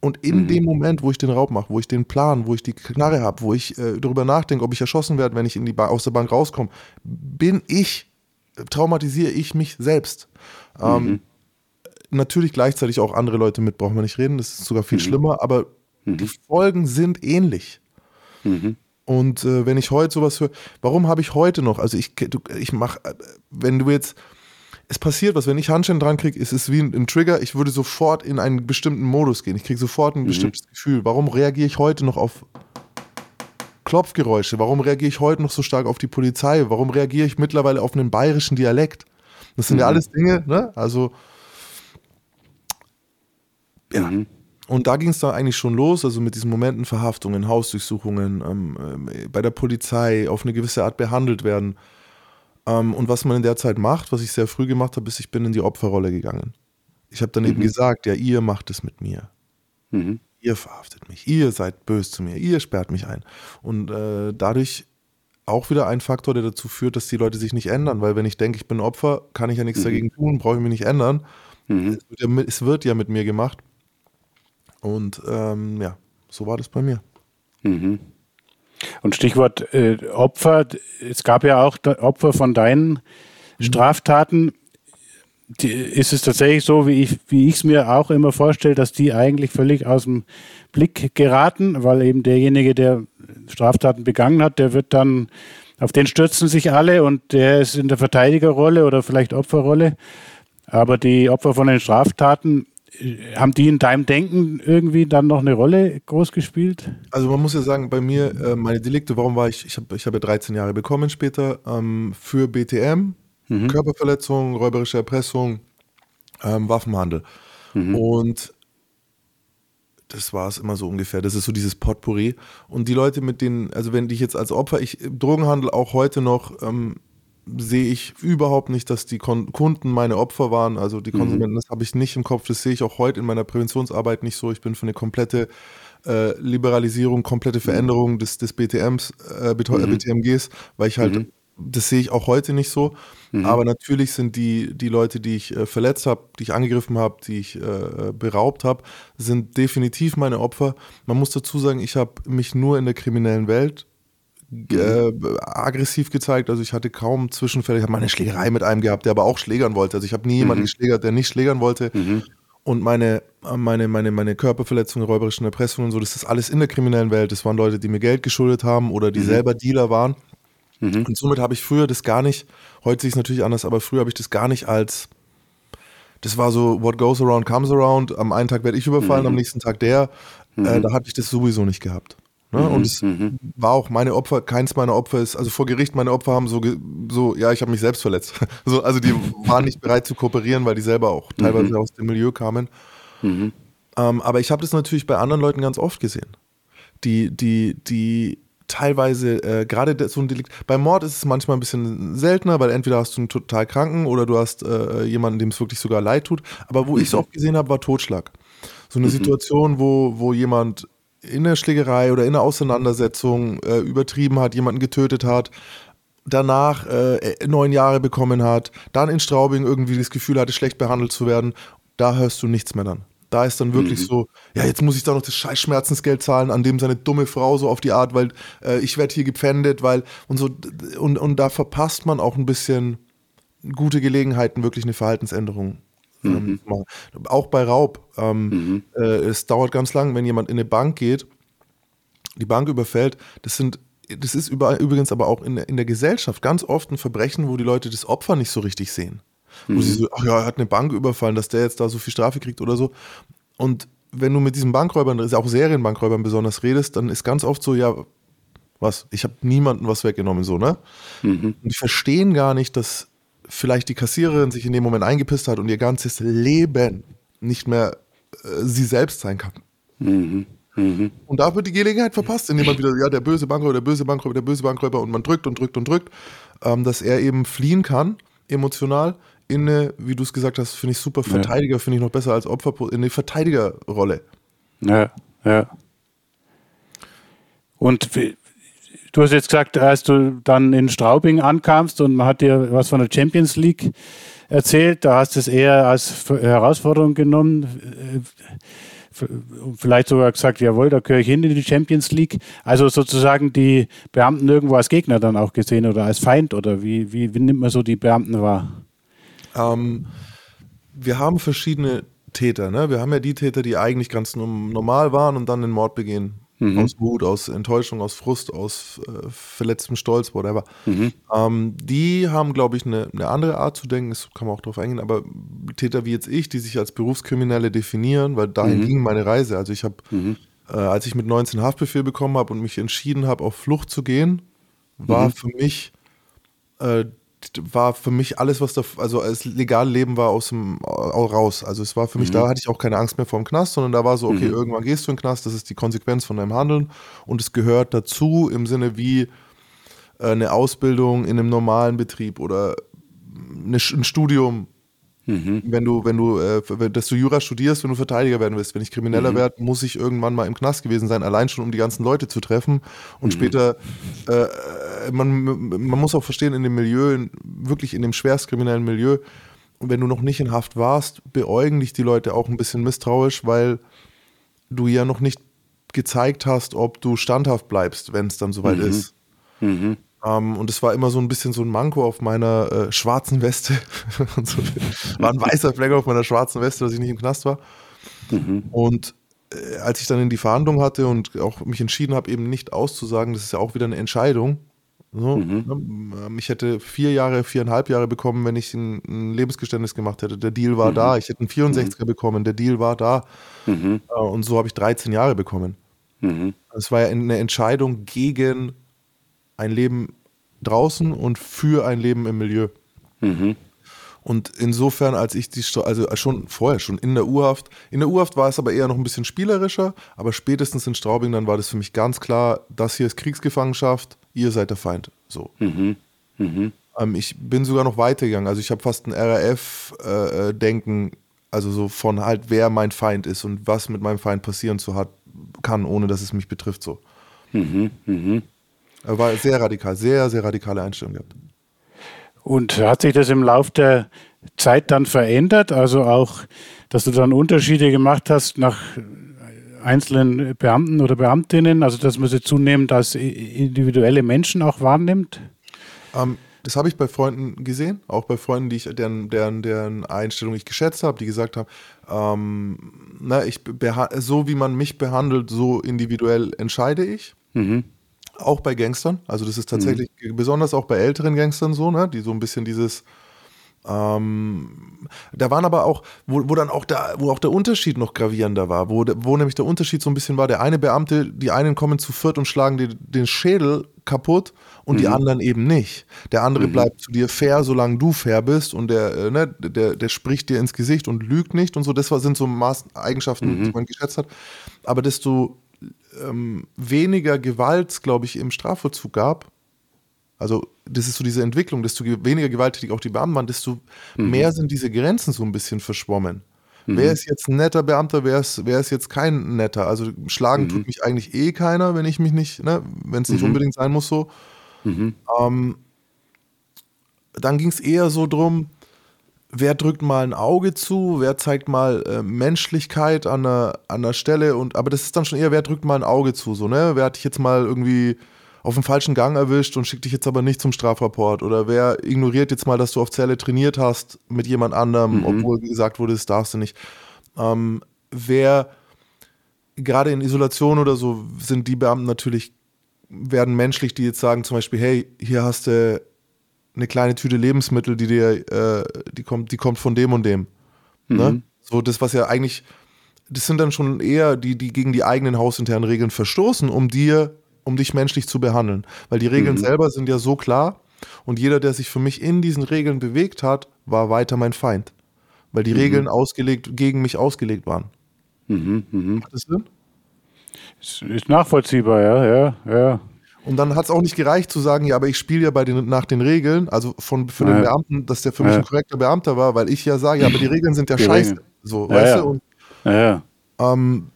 Und in mhm. dem Moment, wo ich den Raub mache, wo ich den Plan, wo ich die Knarre habe, wo ich äh, darüber nachdenke, ob ich erschossen werde, wenn ich in die aus der Bank rauskomme, bin ich, traumatisiere ich mich selbst. Ähm, mhm. Ähm, natürlich gleichzeitig auch andere Leute mit, brauchen wir nicht reden, das ist sogar viel mhm. schlimmer, aber die mhm. Folgen sind ähnlich. Mhm. Und äh, wenn ich heute sowas höre, warum habe ich heute noch, also ich, ich mache, äh, wenn du jetzt, es passiert was, wenn ich Handschellen dran kriege, ist es wie ein, ein, Trigger, ich würde sofort in einen bestimmten Modus gehen, ich kriege sofort ein mhm. bestimmtes Gefühl. Warum reagiere ich heute noch auf Klopfgeräusche? Warum reagiere ich heute noch so stark auf die Polizei? Warum reagiere ich mittlerweile auf einen bayerischen Dialekt? Das sind mhm. ja alles Dinge, ne? Also, ja. Mhm. Und da ging es dann eigentlich schon los, also mit diesen Momenten Verhaftungen, Hausdurchsuchungen, ähm, äh, bei der Polizei auf eine gewisse Art behandelt werden. Ähm, und was man in der Zeit macht, was ich sehr früh gemacht habe, ist, ich bin in die Opferrolle gegangen. Ich habe dann mhm. eben gesagt, ja, ihr macht es mit mir. Mhm. Ihr verhaftet mich, ihr seid böse zu mir, ihr sperrt mich ein. Und äh, dadurch auch wieder ein Faktor, der dazu führt, dass die Leute sich nicht ändern, weil wenn ich denke, ich bin Opfer, kann ich ja nichts mhm. dagegen tun, brauche ich mich nicht ändern. Mhm. Es, wird ja, es wird ja mit mir gemacht. Und ähm, ja, so war das bei mir. Mhm. Und Stichwort äh, Opfer, es gab ja auch Opfer von deinen mhm. Straftaten. Die, ist es tatsächlich so, wie ich wie es mir auch immer vorstelle, dass die eigentlich völlig aus dem Blick geraten, weil eben derjenige, der Straftaten begangen hat, der wird dann, auf den stürzen sich alle und der ist in der Verteidigerrolle oder vielleicht Opferrolle. Aber die Opfer von den Straftaten, haben die in deinem Denken irgendwie dann noch eine Rolle groß gespielt? Also man muss ja sagen, bei mir, äh, meine Delikte, warum war ich, ich habe ich hab ja 13 Jahre bekommen später, ähm, für BTM, mhm. Körperverletzung, räuberische Erpressung, ähm, Waffenhandel. Mhm. Und das war es immer so ungefähr. Das ist so dieses Potpourri. Und die Leute, mit denen, also wenn ich jetzt als Opfer, ich Drogenhandel auch heute noch ähm, sehe ich überhaupt nicht, dass die Kon Kunden meine Opfer waren, also die mhm. Konsumenten, mhm. das habe ich nicht im Kopf, das sehe ich auch heute in meiner Präventionsarbeit nicht so. Ich bin für eine komplette äh, Liberalisierung, komplette Veränderung des, des BTMs, äh, BTMGs, mhm. weil ich halt, mhm. das sehe ich auch heute nicht so. Mhm. Aber natürlich sind die, die Leute, die ich äh, verletzt habe, die ich angegriffen habe, die ich äh, beraubt habe, sind definitiv meine Opfer. Man muss dazu sagen, ich habe mich nur in der kriminellen Welt äh, aggressiv gezeigt. Also ich hatte kaum Zwischenfälle. Ich habe mal eine Schlägerei mit einem gehabt, der aber auch schlägern wollte. Also ich habe nie mhm. jemanden geschlägert, der nicht schlägern wollte. Mhm. Und meine, meine, meine, meine Körperverletzungen, räuberischen Erpressungen und so, das ist alles in der kriminellen Welt. Das waren Leute, die mir Geld geschuldet haben oder die mhm. selber Dealer waren. Mhm. Und somit habe ich früher das gar nicht, heute sehe ich es natürlich anders, aber früher habe ich das gar nicht als, das war so, what goes around comes around. Am einen Tag werde ich überfallen, am mhm. nächsten Tag der. Äh, mhm. da hatte ich das sowieso nicht gehabt. Ne? Mhm, und es mhm. war auch meine Opfer, keins meiner Opfer ist, also vor Gericht, meine Opfer haben so, so ja, ich habe mich selbst verletzt. so, also die waren nicht bereit zu kooperieren, weil die selber auch teilweise mhm. aus dem Milieu kamen. Mhm. Ähm, aber ich habe das natürlich bei anderen Leuten ganz oft gesehen. Die, die, die teilweise äh, gerade so ein Delikt. Bei Mord ist es manchmal ein bisschen seltener, weil entweder hast du einen total Kranken oder du hast äh, jemanden, dem es wirklich sogar leid tut. Aber wo ich es mhm. oft gesehen habe, war Totschlag. So eine mhm. Situation, wo, wo jemand in der Schlägerei oder in der Auseinandersetzung äh, übertrieben hat, jemanden getötet hat, danach äh, neun Jahre bekommen hat, dann in Straubing irgendwie das Gefühl hatte, schlecht behandelt zu werden, da hörst du nichts mehr dann. Da ist dann wirklich mhm. so, ja, jetzt muss ich da noch das scheiß Schmerzensgeld zahlen, an dem seine dumme Frau so auf die Art, weil äh, ich werde hier gepfändet, weil und so und, und da verpasst man auch ein bisschen gute Gelegenheiten, wirklich eine Verhaltensänderung mhm. Auch bei Raub. Ähm, mhm. äh, es dauert ganz lang, wenn jemand in eine Bank geht, die Bank überfällt. Das sind das ist überall, übrigens aber auch in der, in der Gesellschaft ganz oft ein Verbrechen, wo die Leute das Opfer nicht so richtig sehen. Mhm. Wo sie so, ach ja, er hat eine Bank überfallen, dass der jetzt da so viel Strafe kriegt oder so. Und wenn du mit diesen Bankräubern, auch Serienbankräubern besonders redest, dann ist ganz oft so, ja, was, ich habe niemanden was weggenommen, so, ne? Mhm. Und die verstehen gar nicht, dass vielleicht die Kassiererin sich in dem Moment eingepisst hat und ihr ganzes Leben nicht mehr äh, sie selbst sein kann. Mhm. Mhm. Und da wird die Gelegenheit verpasst, indem man wieder, ja, der böse Bankräuber, der böse Bankräuber, der böse Bankräuber und man drückt und drückt und drückt, ähm, dass er eben fliehen kann, emotional, in eine, wie du es gesagt hast, finde ich super, Verteidiger, ja. finde ich noch besser als Opfer, in eine Verteidigerrolle. Ja, ja. Und Du hast jetzt gesagt, als du dann in Straubing ankamst und man hat dir was von der Champions League erzählt, da hast du es eher als Herausforderung genommen. vielleicht sogar gesagt, jawohl, da gehöre ich hin in die Champions League. Also sozusagen die Beamten irgendwo als Gegner dann auch gesehen oder als Feind oder wie, wie, wie nimmt man so die Beamten wahr? Ähm, wir haben verschiedene Täter. Ne? Wir haben ja die Täter, die eigentlich ganz normal waren und dann den Mord begehen. Mhm. Aus Wut, aus Enttäuschung, aus Frust, aus äh, verletztem Stolz, whatever. Mhm. Ähm, die haben, glaube ich, eine, eine, andere Art zu denken, das kann man auch darauf eingehen, aber Täter wie jetzt ich, die sich als Berufskriminelle definieren, weil dahin mhm. ging meine Reise. Also ich habe, mhm. äh, als ich mit 19 Haftbefehl bekommen habe und mich entschieden habe, auf Flucht zu gehen, war mhm. für mich äh, war für mich alles, was da, also als legale Leben war aus dem raus. Also es war für mich, mhm. da hatte ich auch keine Angst mehr vor dem Knast, sondern da war so, okay, mhm. irgendwann gehst du in den Knast, das ist die Konsequenz von deinem Handeln und es gehört dazu im Sinne wie äh, eine Ausbildung in einem normalen Betrieb oder eine, ein Studium Mhm. Wenn du, wenn du, äh, dass du Jura studierst, wenn du Verteidiger werden willst. Wenn ich Krimineller mhm. werde, muss ich irgendwann mal im Knast gewesen sein, allein schon, um die ganzen Leute zu treffen. Und mhm. später, äh, man, man muss auch verstehen, in dem Milieu, wirklich in dem schwerstkriminellen Milieu, wenn du noch nicht in Haft warst, beäugen dich die Leute auch ein bisschen misstrauisch, weil du ja noch nicht gezeigt hast, ob du standhaft bleibst, wenn es dann soweit mhm. ist. Mhm. Ähm, und es war immer so ein bisschen so ein Manko auf meiner äh, schwarzen Weste. so, war ein weißer Fleck auf meiner schwarzen Weste, dass ich nicht im Knast war. Mhm. Und äh, als ich dann in die Verhandlung hatte und auch mich entschieden habe, eben nicht auszusagen, das ist ja auch wieder eine Entscheidung. So, mhm. ne? Ähm, ich hätte vier Jahre, viereinhalb Jahre bekommen, wenn ich ein, ein Lebensgeständnis gemacht hätte. Der Deal war mhm. da. Ich hätte einen 64er mhm. bekommen. Der Deal war da. Mhm. Äh, und so habe ich 13 Jahre bekommen. Mhm. Es war ja eine Entscheidung gegen ein Leben draußen und für ein Leben im Milieu. Mhm. Und insofern, als ich die, also schon vorher, schon in der Urhaft, in der Urhaft war es aber eher noch ein bisschen spielerischer, aber spätestens in Straubing, dann war das für mich ganz klar, das hier ist Kriegsgefangenschaft, ihr seid der Feind. So. Mhm. Mhm. Ähm, ich bin sogar noch weitergegangen, also ich habe fast ein RAF-Denken, äh, äh also so von halt, wer mein Feind ist und was mit meinem Feind passieren zu hat, kann, ohne dass es mich betrifft. So. Mhm. Mhm. Er war sehr radikal, sehr, sehr radikale Einstellung gehabt. Und hat sich das im Laufe der Zeit dann verändert? Also auch, dass du dann Unterschiede gemacht hast nach einzelnen Beamten oder Beamtinnen, also dass man sie zunehmend als individuelle Menschen auch wahrnimmt? Ähm, das habe ich bei Freunden gesehen, auch bei Freunden, die ich, deren, deren, deren Einstellung ich geschätzt habe, die gesagt haben, ähm, na, ich so wie man mich behandelt, so individuell entscheide ich. Mhm auch bei Gangstern. Also das ist tatsächlich mhm. besonders auch bei älteren Gangstern so, ne, die so ein bisschen dieses ähm, da waren aber auch, wo, wo dann auch der, wo auch der Unterschied noch gravierender war, wo, wo nämlich der Unterschied so ein bisschen war, der eine Beamte, die einen kommen zu viert und schlagen dir den Schädel kaputt und mhm. die anderen eben nicht. Der andere mhm. bleibt zu dir fair, solange du fair bist und der, äh, ne, der, der spricht dir ins Gesicht und lügt nicht und so. Das sind so Maß Eigenschaften, mhm. die man geschätzt hat. Aber desto ähm, weniger Gewalt, glaube ich, im Strafvollzug gab, also das ist so diese Entwicklung, desto weniger gewalttätig auch die Beamten waren, desto mhm. mehr sind diese Grenzen so ein bisschen verschwommen. Mhm. Wer ist jetzt ein netter Beamter, wer ist, wer ist jetzt kein netter? Also schlagen mhm. tut mich eigentlich eh keiner, wenn ich mich nicht, ne, wenn es nicht mhm. unbedingt sein muss so. Mhm. Ähm, dann ging es eher so drum, wer drückt mal ein Auge zu, wer zeigt mal äh, Menschlichkeit an der, an der Stelle und aber das ist dann schon eher, wer drückt mal ein Auge zu, so, ne? Wer hat dich jetzt mal irgendwie auf dem falschen Gang erwischt und schickt dich jetzt aber nicht zum Strafrapport oder wer ignoriert jetzt mal, dass du auf Zelle trainiert hast mit jemand anderem, mhm. obwohl gesagt wurde, das darfst du nicht. Ähm, wer gerade in Isolation oder so sind die Beamten natürlich werden menschlich, die jetzt sagen zum Beispiel, hey, hier hast du eine kleine Tüte Lebensmittel, die dir, äh, die kommt, die kommt von dem und dem. Ne? Mhm. So, das, was ja eigentlich, das sind dann schon eher die, die gegen die eigenen hausinternen Regeln verstoßen, um dir, um dich menschlich zu behandeln. Weil die Regeln mhm. selber sind ja so klar und jeder, der sich für mich in diesen Regeln bewegt hat, war weiter mein Feind. Weil die mhm. Regeln ausgelegt, gegen mich ausgelegt waren. Mhm, mh. Hat das Sinn? Ist, ist nachvollziehbar, ja, ja, ja. Und dann hat es auch nicht gereicht zu sagen, ja, aber ich spiele ja bei den, nach den Regeln, also von, für ja. den Beamten, dass der für mich ja. ein korrekter Beamter war, weil ich ja sage, ja, aber die Regeln sind ja die scheiße. Regeln. So, weißt du? Und, ja, ähm,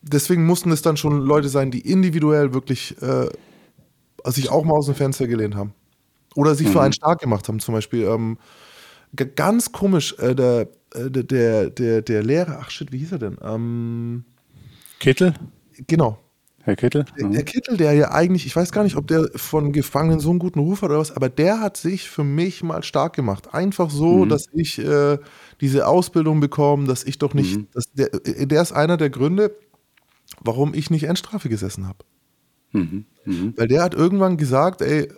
deswegen mussten es dann schon Leute sein, die individuell wirklich äh, sich auch mal aus dem Fenster gelehnt haben. Oder sich mhm. für einen stark gemacht haben. Zum Beispiel, ähm, ganz komisch, äh, der, äh, der, der, der Lehrer, ach shit, wie hieß er denn? Ähm, Kittel? genau. Herr Kittel? Der, der Kittel, der ja eigentlich, ich weiß gar nicht, ob der von Gefangenen so einen guten Ruf hat oder was, aber der hat sich für mich mal stark gemacht. Einfach so, dass ich äh, diese Ausbildung bekomme, dass ich doch nicht, dass der, äh, der ist einer der Gründe, warum ich nicht Endstrafe gesessen habe. Weil der hat irgendwann gesagt, ey,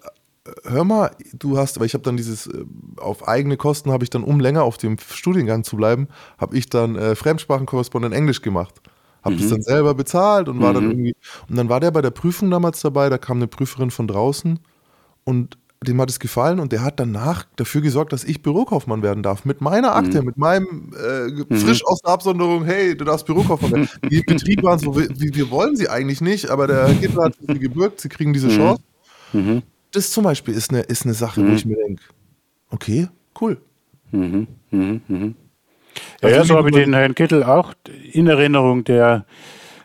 hör mal, du hast, weil ich habe dann dieses, äh, auf eigene Kosten habe ich dann, um länger auf dem Studiengang zu bleiben, habe ich dann äh, Fremdsprachenkorrespondent Englisch gemacht. Habe das dann selber bezahlt und war dann irgendwie, und dann war der bei der Prüfung damals dabei, da kam eine Prüferin von draußen und dem hat es gefallen und der hat danach dafür gesorgt, dass ich Bürokaufmann werden darf. Mit meiner Akte, mit meinem äh, frisch aus der Absonderung, hey, du darfst Bürokaufmann werden. Die im Betrieb waren so, wie, wir wollen sie eigentlich nicht, aber der Hitler hat sie gebürgt, sie kriegen diese Chance. Das zum Beispiel ist eine, ist eine Sache, wo ich mir denke, okay, cool. Ja, ja, so habe ich den Herrn Kittel auch in Erinnerung. Der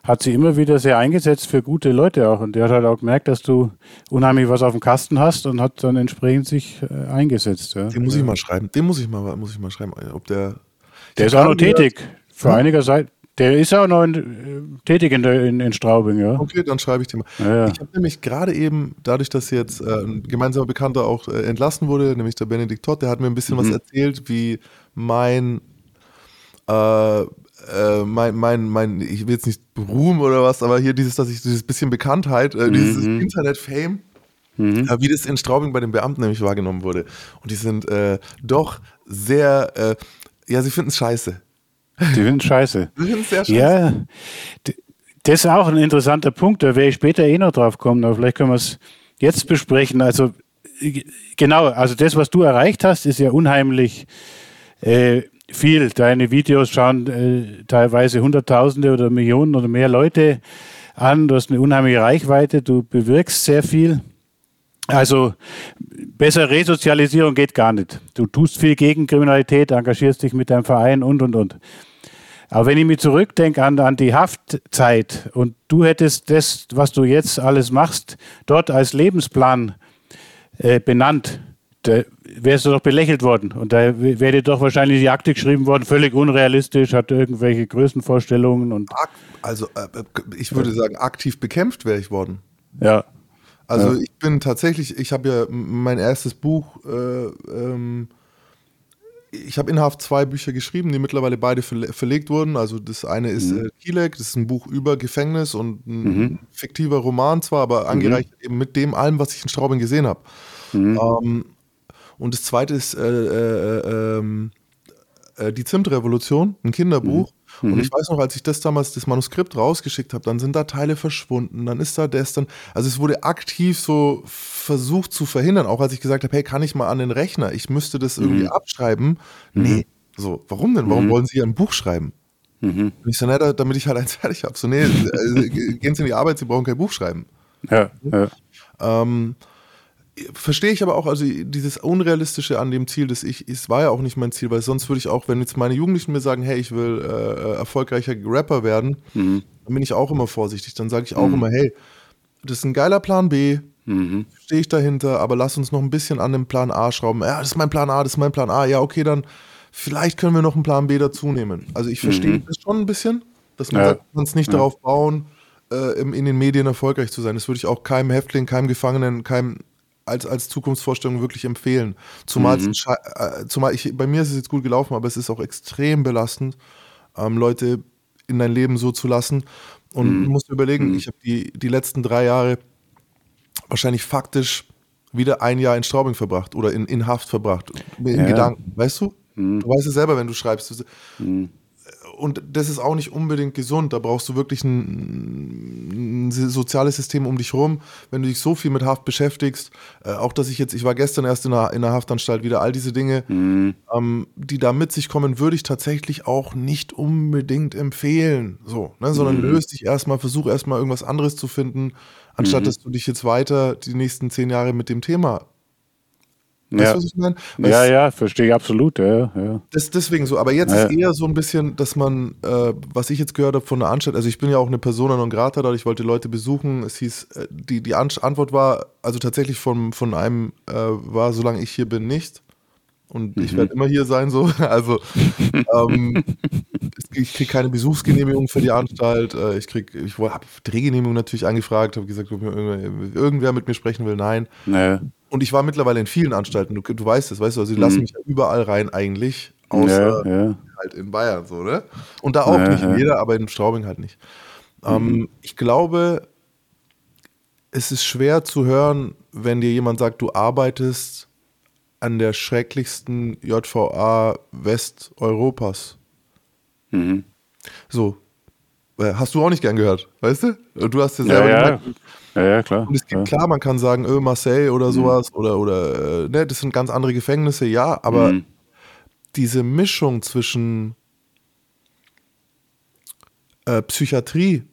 hat sich immer wieder sehr eingesetzt für gute Leute auch. Und der hat halt auch gemerkt, dass du unheimlich was auf dem Kasten hast und hat dann entsprechend sich äh, eingesetzt. Ja. Den muss ich mal schreiben. Den muss ich mal, muss ich mal schreiben, ob der. Der ist auch noch tätig. Vor einiger Zeit. Der ist auch noch in, äh, tätig in, der, in, in Straubing, ja. Okay, dann schreibe ich dir mal. Ja, ja. Ich habe nämlich gerade eben, dadurch, dass jetzt äh, ein gemeinsamer Bekannter auch äh, entlassen wurde, nämlich der Benedikt Todd, der hat mir ein bisschen was erzählt, wie mein, äh, äh, mein, mein, mein, ich will jetzt nicht Ruhm oder was, aber hier dieses, dass ich dieses bisschen Bekanntheit, äh, dieses Internet-Fame, äh, wie das in Straubing bei den Beamten nämlich wahrgenommen wurde. Und die sind äh, doch sehr, ja, sie finden es scheiße. Die finden scheiße. Sie finden es sehr scheiße. Ja, das ist auch ein interessanter Punkt, da werde ich später eh noch drauf kommen, aber vielleicht können wir es jetzt besprechen. Also genau, also das, was du erreicht hast, ist ja unheimlich viel. Deine Videos schauen äh, teilweise Hunderttausende oder Millionen oder mehr Leute an. Du hast eine unheimliche Reichweite, du bewirkst sehr viel. Also bessere Resozialisierung geht gar nicht. Du tust viel gegen Kriminalität, engagierst dich mit deinem Verein und, und, und. Aber wenn ich mich zurückdenke an, an die Haftzeit und du hättest das, was du jetzt alles machst, dort als Lebensplan äh, benannt, da wärst du doch belächelt worden. Und da wäre dir doch wahrscheinlich die Akte geschrieben worden, völlig unrealistisch, hat irgendwelche Größenvorstellungen und also äh, ich würde sagen, aktiv bekämpft wäre ich worden. ja. Also Ja. ich bin tatsächlich, ich habe ja mein erstes Buch, äh, ähm, ich habe in Haft zwei Bücher geschrieben, die mittlerweile beide verle verlegt wurden. Also das eine ist äh, Kielek, das ist ein Buch über Gefängnis und ein fiktiver Roman zwar, aber angereichert eben mit dem allem, was ich in Straubing gesehen habe. Ähm, und das zweite ist äh, äh, ähm, äh, die Zimtrevolution, ein Kinderbuch. Und ich weiß noch, als ich das damals, das Manuskript rausgeschickt habe, dann sind da Teile verschwunden, dann ist da das dann, also es wurde aktiv so versucht zu verhindern, auch als ich gesagt habe, hey, kann ich mal an den Rechner, ich müsste das irgendwie abschreiben. Nee, so, warum denn? Warum wollen Sie ein Buch schreiben? Und ich so, da- damit ich halt eins fertig habe. So, nee, äh, gehen Sie in die Arbeit, Sie brauchen kein Buch schreiben. Ja, ja. Ähm, verstehe ich aber auch, also dieses Unrealistische an dem Ziel, das ich, es war ja auch nicht mein Ziel, weil sonst würde ich auch, wenn jetzt meine Jugendlichen mir sagen, hey, ich will äh, erfolgreicher Rapper werden, dann bin ich auch immer vorsichtig. Dann sage ich auch immer, hey, das ist ein geiler Plan B, stehe ich dahinter, aber lass uns noch ein bisschen an dem Plan A schrauben. Ja, das ist mein Plan A, das ist mein Plan A. Ja, okay, dann vielleicht können wir noch einen Plan B dazu nehmen. Also ich verstehe das schon ein bisschen, dass man Ja. sagt, es nicht darauf bauen, äh, in den Medien erfolgreich zu sein. Das würde ich auch keinem Häftling, keinem Gefangenen, keinem als, als Zukunftsvorstellung wirklich empfehlen. Zumal, Schei- äh, zumal ich, bei mir ist es jetzt gut gelaufen, aber es ist auch extrem belastend, ähm, Leute in dein Leben so zu lassen. Und du musst überlegen, ich habe die, die letzten drei Jahre wahrscheinlich faktisch wieder ein Jahr in Straubing verbracht oder in, in Haft verbracht. In Ja. Gedanken, weißt du? Du weißt es selber, wenn du schreibst. Du- Und das ist auch nicht unbedingt gesund. Da brauchst du wirklich ein, ein soziales System um dich rum, wenn du dich so viel mit Haft beschäftigst. Äh, auch, dass ich jetzt, ich war gestern erst in einer, in einer Haftanstalt, wieder all diese Dinge, ähm, die da mit sich kommen, würde ich tatsächlich auch nicht unbedingt empfehlen. So, ne? Sondern löst dich erstmal, versuch erstmal irgendwas anderes zu finden, anstatt dass du dich jetzt weiter die nächsten zehn Jahre mit dem Thema. Weißt Ja. was ich meine? Weil Ja, ja, verstehe ich absolut. Ja, ja. das, deswegen so, aber jetzt Ja. ist eher so ein bisschen, dass man, äh, was ich jetzt gehört habe von der Anstalt, also ich bin ja auch eine Persona non grata ich wollte Leute besuchen, es hieß, äh, die, die An Antwort war, also tatsächlich von, von einem, äh, war, solange ich hier bin, nicht. und mhm. ich werde immer hier sein, so. Also ähm, ich kriege keine Besuchsgenehmigung für die Anstalt. Äh, ich krieg, ich habe Drehgenehmigung natürlich angefragt, habe gesagt, ob irgendwer mit mir sprechen will, nein. Nee. Und ich war mittlerweile in vielen Anstalten, du, du weißt es, weißt du, also die mhm. lassen mich überall rein eigentlich, außer ja, ja. halt in Bayern so, ne? Und da auch ja, nicht in jeder, aber in Straubing halt nicht. Ähm, mhm. Ähm, ich glaube, es ist schwer zu hören, wenn dir jemand sagt, du arbeitest an der schrecklichsten JVA Westeuropas. Mhm. So. Äh, hast du auch nicht gern gehört, weißt du? Du hast ja selber ja, ja. Ja, ja, klar. Und es gibt, klar, man kann sagen, öh, Marseille oder mhm. sowas mhm. oder, oder äh, ne, das sind ganz andere Gefängnisse, ja, aber mhm. diese Mischung zwischen äh, Psychiatrie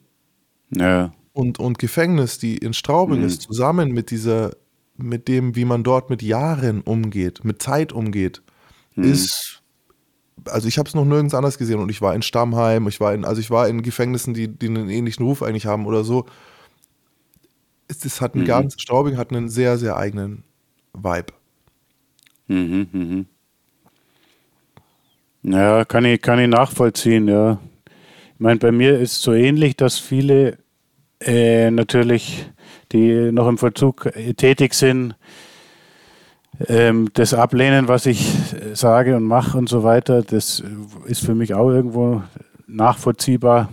ja. und, und Gefängnis, die in Straubing mhm. ist, zusammen mit dieser, mit dem, wie man dort mit Jahren umgeht, mit Zeit umgeht, mhm. ist also ich habe es noch nirgends anders gesehen und ich war in Stammheim, ich war in, also ich war in Gefängnissen, die, die einen ähnlichen Ruf eigentlich haben oder so. Es, es hat einen mhm. ganz, Straubing hat einen sehr, sehr eigenen Vibe. Mhm, mhm. Ja, kann ich, kann ich nachvollziehen, ja. Ich meine, bei mir ist es so ähnlich, dass viele äh, natürlich, die noch im Vollzug äh, tätig sind, ähm, das ablehnen, was ich sage und mache und so weiter, das ist für mich auch irgendwo nachvollziehbar.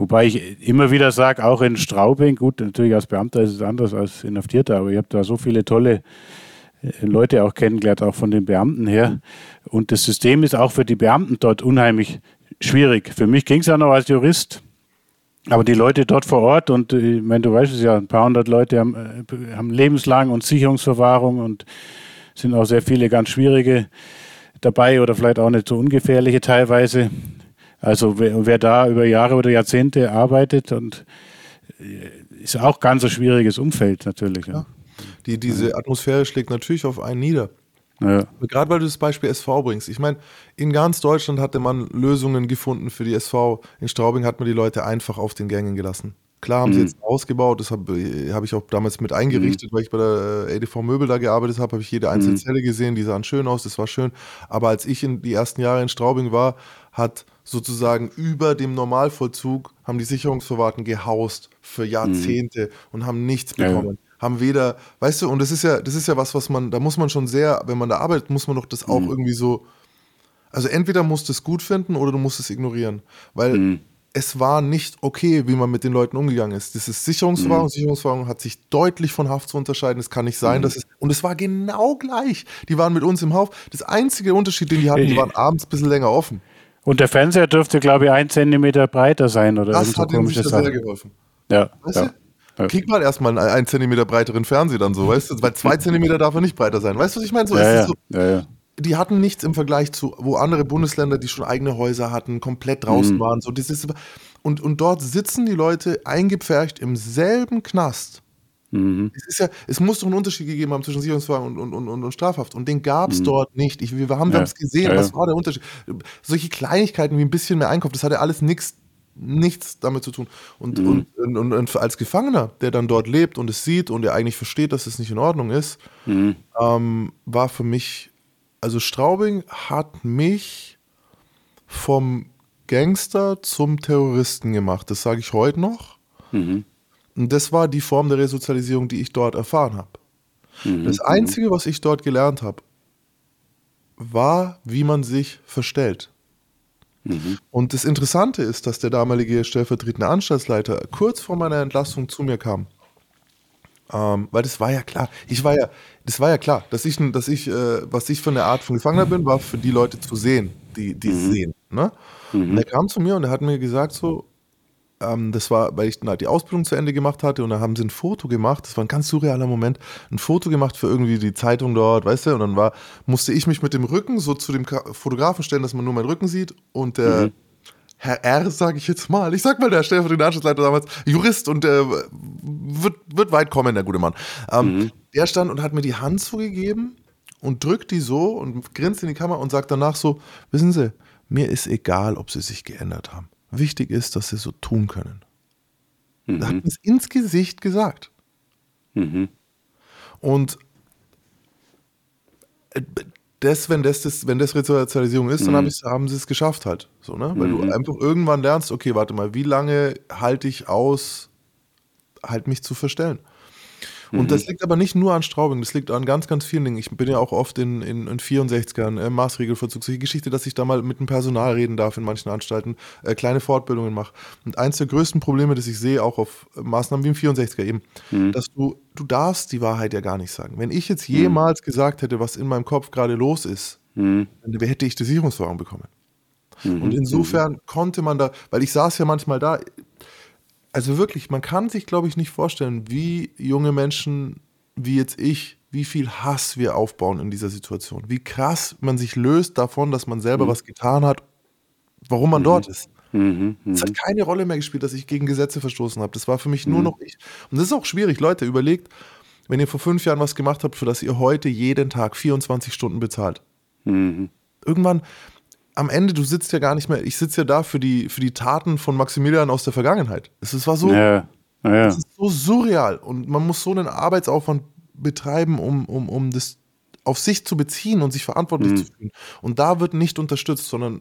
Wobei ich immer wieder sage, auch in Straubing, gut, natürlich als Beamter ist es anders als Inhaftierter, aber ich habe da so viele tolle äh, Leute auch kennengelernt, auch von den Beamten her. Und das System ist auch für die Beamten dort unheimlich schwierig. Für mich ging es ja noch als Jurist. Aber die Leute dort vor Ort, und äh, ich meine, du weißt es ja, ein paar hundert Leute haben, äh, haben lebenslang und Sicherungsverwahrung und sind auch sehr viele ganz schwierige dabei oder vielleicht auch nicht so ungefährliche teilweise. Also wer, wer da über Jahre oder Jahrzehnte arbeitet und äh, ist auch ganz ein schwieriges Umfeld natürlich. Ja. Die, diese Atmosphäre schlägt natürlich auf einen nieder. Ja. Gerade weil du das Beispiel SV bringst. Ich meine, in ganz Deutschland hatte man Lösungen gefunden für die SV. In Straubing hat man die Leute einfach auf den Gängen gelassen. Klar haben mhm. sie jetzt ausgebaut, das habe hab ich auch damals mit eingerichtet, mhm. weil ich bei der äh, ADV Möbel da gearbeitet habe, habe ich jede einzelne mhm. Zelle gesehen, die sahen schön aus, das war schön. Aber als ich in die ersten Jahre in Straubing war, hat sozusagen über dem Normalvollzug, haben die Sicherungsverwahrten gehaust für mhm. Jahrzehnte und haben nichts bekommen. Ja haben weder, weißt du, und das ist ja, das ist ja was, was man, da muss man schon sehr, wenn man da arbeitet, muss man doch das auch mhm. irgendwie so, also entweder musst du es gut finden oder du musst es ignorieren, weil mhm. es war nicht okay, wie man mit den Leuten umgegangen ist. Das ist Sicherungsverwahrung, mhm. Sicherungsverwahrung hat sich deutlich von Haft zu unterscheiden. Es kann nicht sein, mhm. dass es, und es war genau gleich. Die waren mit uns im Hauf. Das einzige Unterschied, den die hatten, die waren abends ein bisschen länger offen. Und der Fernseher dürfte, glaube ich, ein Zentimeter breiter sein, oder? Das hat ihm sicher sehr geholfen. Ja. Weißt ja. Du? Krieg mal erstmal einen einen Zentimeter breiteren Fernseher dann so, weißt du? Weil zwei Zentimeter darf er nicht breiter sein. Weißt du, was ich meine? So, ja, ja. So, ja, die hatten nichts im Vergleich zu, wo andere Bundesländer, die schon eigene Häuser hatten, komplett draußen mhm. waren. So, das ist, und, und dort sitzen die Leute eingepfercht im selben Knast. Mhm. Es, ja, es muss doch einen Unterschied gegeben haben zwischen Sicherungsverwahrung und, und, und, und Strafhaft. Und den gab es mhm. dort nicht. Ich, wir haben ja. es gesehen, was war der Unterschied. Solche Kleinigkeiten wie ein bisschen mehr Einkauf, das hatte alles nichts nichts damit zu tun. Und, mhm. und, und, und, als Gefangener, der dann dort lebt und es sieht und der eigentlich versteht, dass es nicht in Ordnung ist, mhm. ähm, war für mich, also Straubing hat mich vom Gangster zum Terroristen gemacht. Das sage ich heute noch. Mhm. Und das war die Form der Resozialisierung, die ich dort erfahren habe. Mhm. Das Einzige, was ich dort gelernt habe, war, wie man sich verstellt. Mhm. Und das Interessante ist, dass der damalige stellvertretende Anstaltsleiter kurz vor meiner Entlassung zu mir kam. Ähm, weil das war ja klar. Ich war ja, das war ja klar, dass ich, dass ich, äh, was ich für eine Art von Gefangener bin, war für die Leute zu sehen, die, die mhm. sehen. Ne? Mhm. Und er kam zu mir und er hat mir gesagt so, ähm, das war, weil ich dann halt die Ausbildung zu Ende gemacht hatte und da haben sie ein Foto gemacht, das war ein ganz surrealer Moment, ein Foto gemacht für irgendwie die Zeitung dort, weißt du, und dann war, musste ich mich mit dem Rücken so zu dem Fotografen stellen, dass man nur meinen Rücken sieht und der mhm. Herr R, sage ich jetzt mal, ich sag mal der stellvertretende Anschlussleiter damals, Jurist und der wird, wird weit kommen, der gute Mann. Ähm, mhm. Der stand und hat mir die Hand zugegeben und drückt die so und grinst in die Kamera und sagt danach so, wissen Sie, mir ist egal, ob Sie sich geändert haben. Wichtig ist, dass sie so tun können. Mhm. Er hat es ins Gesicht gesagt. Mhm. Und äh, das, wenn das, das, wenn das Resozialisierung ist, dann Mhm. hab haben sie es geschafft halt. So, ne? Weil du einfach irgendwann lernst, okay, warte mal, wie lange halte ich aus, halt mich zu verstellen? Und Mhm. das liegt aber nicht nur an Straubing, das liegt an ganz, ganz vielen Dingen. Ich bin ja auch oft in, in, in 64ern, äh, Maßregelvollzug, solche Geschichte, dass ich da mal mit dem Personal reden darf in manchen Anstalten, äh, kleine Fortbildungen mache. Und eins der größten Probleme, das ich sehe, auch auf Maßnahmen wie im 64er eben, Mhm. dass du, du darfst die Wahrheit ja gar nicht sagen. Wenn ich jetzt jemals gesagt hätte, was in meinem Kopf gerade los ist, Mhm. dann hätte ich die Sicherungsverwahrung bekommen. Und insofern konnte man da, weil ich saß ja manchmal da, also wirklich, man kann sich, glaube ich, nicht vorstellen, wie junge Menschen, wie jetzt ich, wie viel Hass wir aufbauen in dieser Situation. Wie krass man sich löst davon, dass man selber was getan hat, warum man dort ist. Mhm. Es hat keine Rolle mehr gespielt, dass ich gegen Gesetze verstoßen habe. Das war für mich nur noch ich. Und das ist auch schwierig. Leute, überlegt, wenn ihr vor fünf Jahren was gemacht habt, für das ihr heute jeden Tag 24 Stunden bezahlt. Mhm. Irgendwann, am Ende, du sitzt ja gar nicht mehr, ich sitze ja da für die, für die Taten von Maximilian aus der Vergangenheit. Es ist- war so, Ja, ja, es ist so surreal und man muss so einen Arbeitsaufwand betreiben, um, um, um das auf sich zu beziehen und sich verantwortlich zu fühlen. Und da wird nicht unterstützt, sondern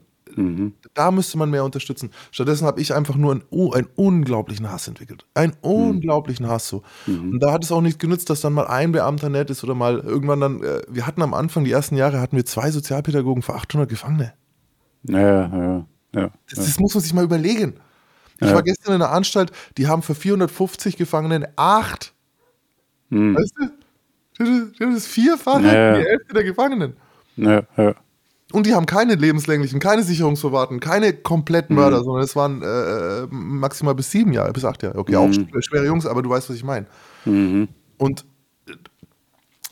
da müsste man mehr unterstützen. Stattdessen habe ich einfach nur einen, oh, einen unglaublichen Hass entwickelt. Einen unglaublichen Hass so. Und da hat es auch nicht genützt, dass dann mal ein Beamter nett ist oder mal irgendwann dann, äh, wir hatten am Anfang, die ersten Jahre, hatten wir zwei Sozialpädagogen für 800 Gefangene. Ja, ja, ja. Das, das muss man sich mal überlegen. Ich war gestern in einer Anstalt, die haben für 450 Gefangenen acht. Weißt du? Das ist- Das vierfache, Ja, die Hälfte der Gefangenen. Ja, ja. Und die haben keine lebenslänglichen, keine Sicherungsverwahrten, keine kompletten Mhm. Mörder, sondern es waren äh, maximal bis sieben Jahre, bis acht Jahre. Okay, auch sch- schwere Jungs, aber du weißt, was ich meine. Mhm. Und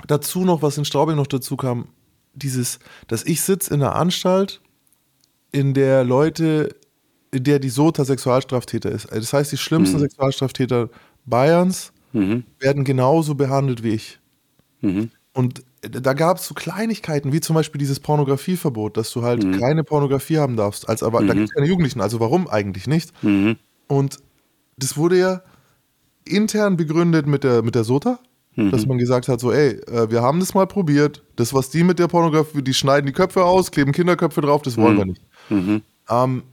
dazu noch, was in Straubing noch dazu kam, dieses, dass ich sitze in einer Anstalt, in der Leute, in der die SOTA Sexualstraftäter ist. Das heißt, die schlimmsten Sexualstraftäter Bayerns Mhm. werden genauso behandelt wie ich. Mhm. Und da gab es so Kleinigkeiten, wie zum Beispiel dieses Pornografieverbot, dass du halt Mhm. keine Pornografie haben darfst. Als, aber da gibt es keine Jugendlichen, also warum eigentlich nicht? Mhm. Und das wurde ja intern begründet mit der, mit der SOTA, Mhm. dass man gesagt hat, so, ey, äh, wir haben das mal probiert, das, was die mit der Pornografie, die schneiden die Köpfe aus, kleben Kinderköpfe drauf, das wollen wir nicht. Mhm. Ähm,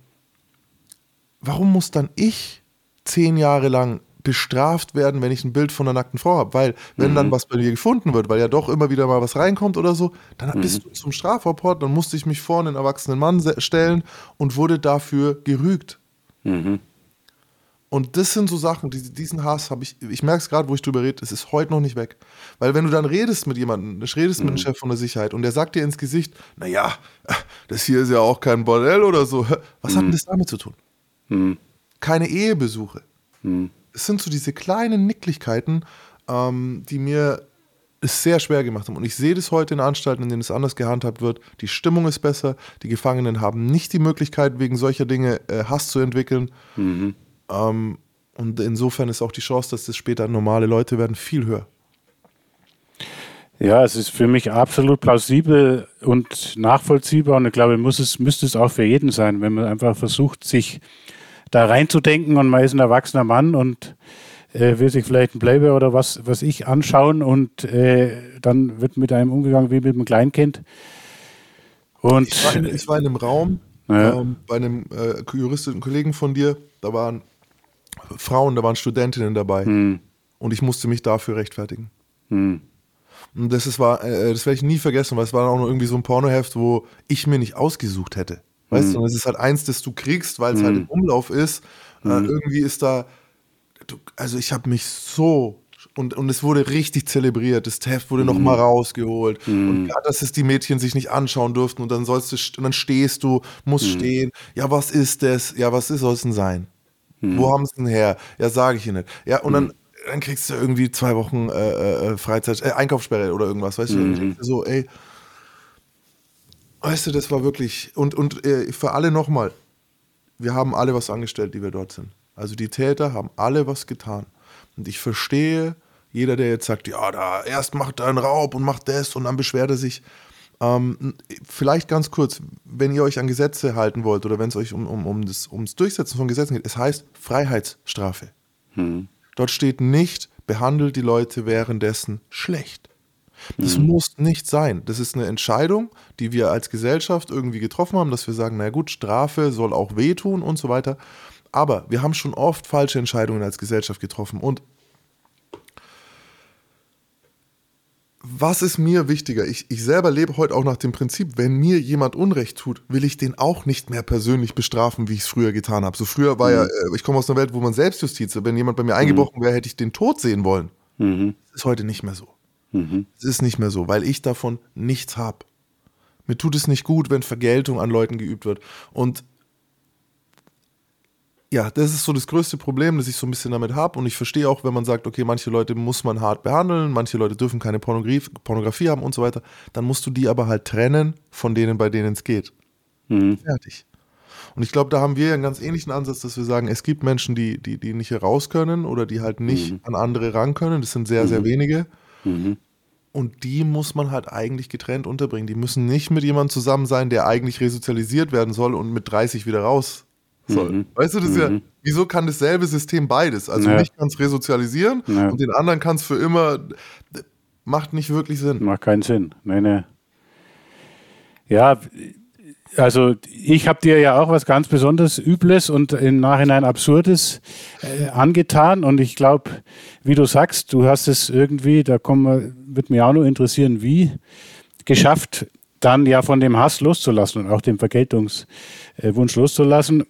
warum muss dann ich zehn Jahre lang bestraft werden, wenn ich ein Bild von einer nackten Frau habe? Weil, wenn Mhm. dann was bei mir gefunden wird, weil ja doch immer wieder mal was reinkommt oder so, dann Mhm. bist du zum Strafrapport, dann musste ich mich vor einen erwachsenen Mann stellen und wurde dafür gerügt. Mhm. Und das sind so Sachen, die, diesen Hass habe ich, ich merke es gerade, wo ich drüber rede, es ist heute noch nicht weg. Weil wenn du dann redest mit jemandem, redest mit einem Chef von der Sicherheit und der sagt dir ins Gesicht, naja, das hier ist ja auch kein Bordell oder so, was hat denn das damit zu tun? Mhm. Keine Ehebesuche. Mhm. Es sind so diese kleinen Nicklichkeiten, ähm, die mir es sehr schwer gemacht haben. Und ich sehe das heute in Anstalten, in denen es anders gehandhabt wird. Die Stimmung ist besser, die Gefangenen haben nicht die Möglichkeit, wegen solcher Dinge äh, Hass zu entwickeln. Mhm. Ähm, und insofern ist auch die Chance, dass das später normale Leute werden, viel höher. Ja, es ist für mich absolut plausibel und nachvollziehbar und ich glaube, muss es, müsste es auch für jeden sein, wenn man einfach versucht, sich da reinzudenken und man ist ein erwachsener Mann und äh, will sich vielleicht ein Playboy oder was, was ich anschauen und äh, dann wird mit einem umgegangen wie mit einem Kleinkind. Und Ich war in, ich war in einem Raum Ja. ähm, bei einem äh, juristischen Kollegen von dir, da waren Frauen, da waren Studentinnen dabei. Hm, Und ich musste mich dafür rechtfertigen. hm, Und das ist, war, äh, das werde ich nie vergessen, weil es war auch noch irgendwie so ein Pornoheft, wo ich mir nicht ausgesucht hätte. Weißt du, und es ist halt eins, das du kriegst, weil es halt im Umlauf ist. Äh, irgendwie ist da, also ich habe mich so und, und es wurde richtig zelebriert. Das Heft wurde noch mal rausgeholt. Und ja, dass es die Mädchen sich nicht anschauen durften und dann sollst du und dann stehst du, musst stehen. Ja, was ist das? Ja, was ist, soll es denn sein? Wo haben sie denn her? Ja, sage ich Ihnen nicht. Ja, und dann, dann kriegst du irgendwie zwei Wochen äh, äh, Freizeit, äh, Einkaufssperre oder irgendwas, weißt du? Ich denke so, ey, weißt du, das war wirklich, und, und äh, für alle nochmal, wir haben alle was angestellt, die wir dort sind. Also die Täter haben alle was getan. Und ich verstehe, jeder, der jetzt sagt, ja, da erst macht er einen Raub und macht das und dann beschwert er sich. Ähm, vielleicht ganz kurz, wenn ihr euch an Gesetze halten wollt oder wenn es euch um, um, um das ums Durchsetzen von Gesetzen geht, es heißt Freiheitsstrafe. Dort steht nicht, behandelt die Leute währenddessen schlecht. Das mhm. muss nicht sein. Das ist eine Entscheidung, die wir als Gesellschaft irgendwie getroffen haben, dass wir sagen, na gut, Strafe soll auch wehtun und so weiter. Aber wir haben schon oft falsche Entscheidungen als Gesellschaft getroffen. Und was ist mir wichtiger? Ich, ich selber lebe heute auch nach dem Prinzip, wenn mir jemand Unrecht tut, will ich den auch nicht mehr persönlich bestrafen, wie ich es früher getan habe. So früher war mhm. ja, äh, ich komme aus einer Welt, wo man Selbstjustiz, wenn jemand bei mir eingebrochen wäre, hätte ich den Tod sehen wollen. Mhm. Das ist heute nicht mehr so. Mhm. Es ist nicht mehr so, weil ich davon nichts habe. Mir tut es nicht gut, wenn Vergeltung an Leuten geübt wird. Und ja, das ist so das größte Problem, das ich so ein bisschen damit habe. Und ich verstehe auch, wenn man sagt, okay, manche Leute muss man hart behandeln, manche Leute dürfen keine Pornografie, Pornografie haben und so weiter. Dann musst du die aber halt trennen von denen, bei denen es geht. Mhm. Fertig. Und ich glaube, da haben wir ja einen ganz ähnlichen Ansatz, dass wir sagen, es gibt Menschen, die, die, die nicht heraus können oder die halt nicht mhm. an andere ran können. Das sind sehr, mhm. sehr wenige. Mhm. Und die muss man halt eigentlich getrennt unterbringen. Die müssen nicht mit jemandem zusammen sein, der eigentlich resozialisiert werden soll und mit 30 wieder raus soll. Mhm. Weißt du, das ist ja, mhm. wieso kann dasselbe System beides? Also ja. mich kann es resozialisieren ja. und den anderen kann es für immer. Macht nicht wirklich Sinn. Macht keinen Sinn. Nee, nee. Ja, also ich habe dir ja auch was ganz besonders Übles und im Nachhinein Absurdes äh, angetan und ich glaube, wie du sagst, du hast es irgendwie, da kommen, wird mir auch nur interessieren, wie geschafft, dann ja von dem Hass loszulassen und auch dem Vergeltungswunsch loszulassen,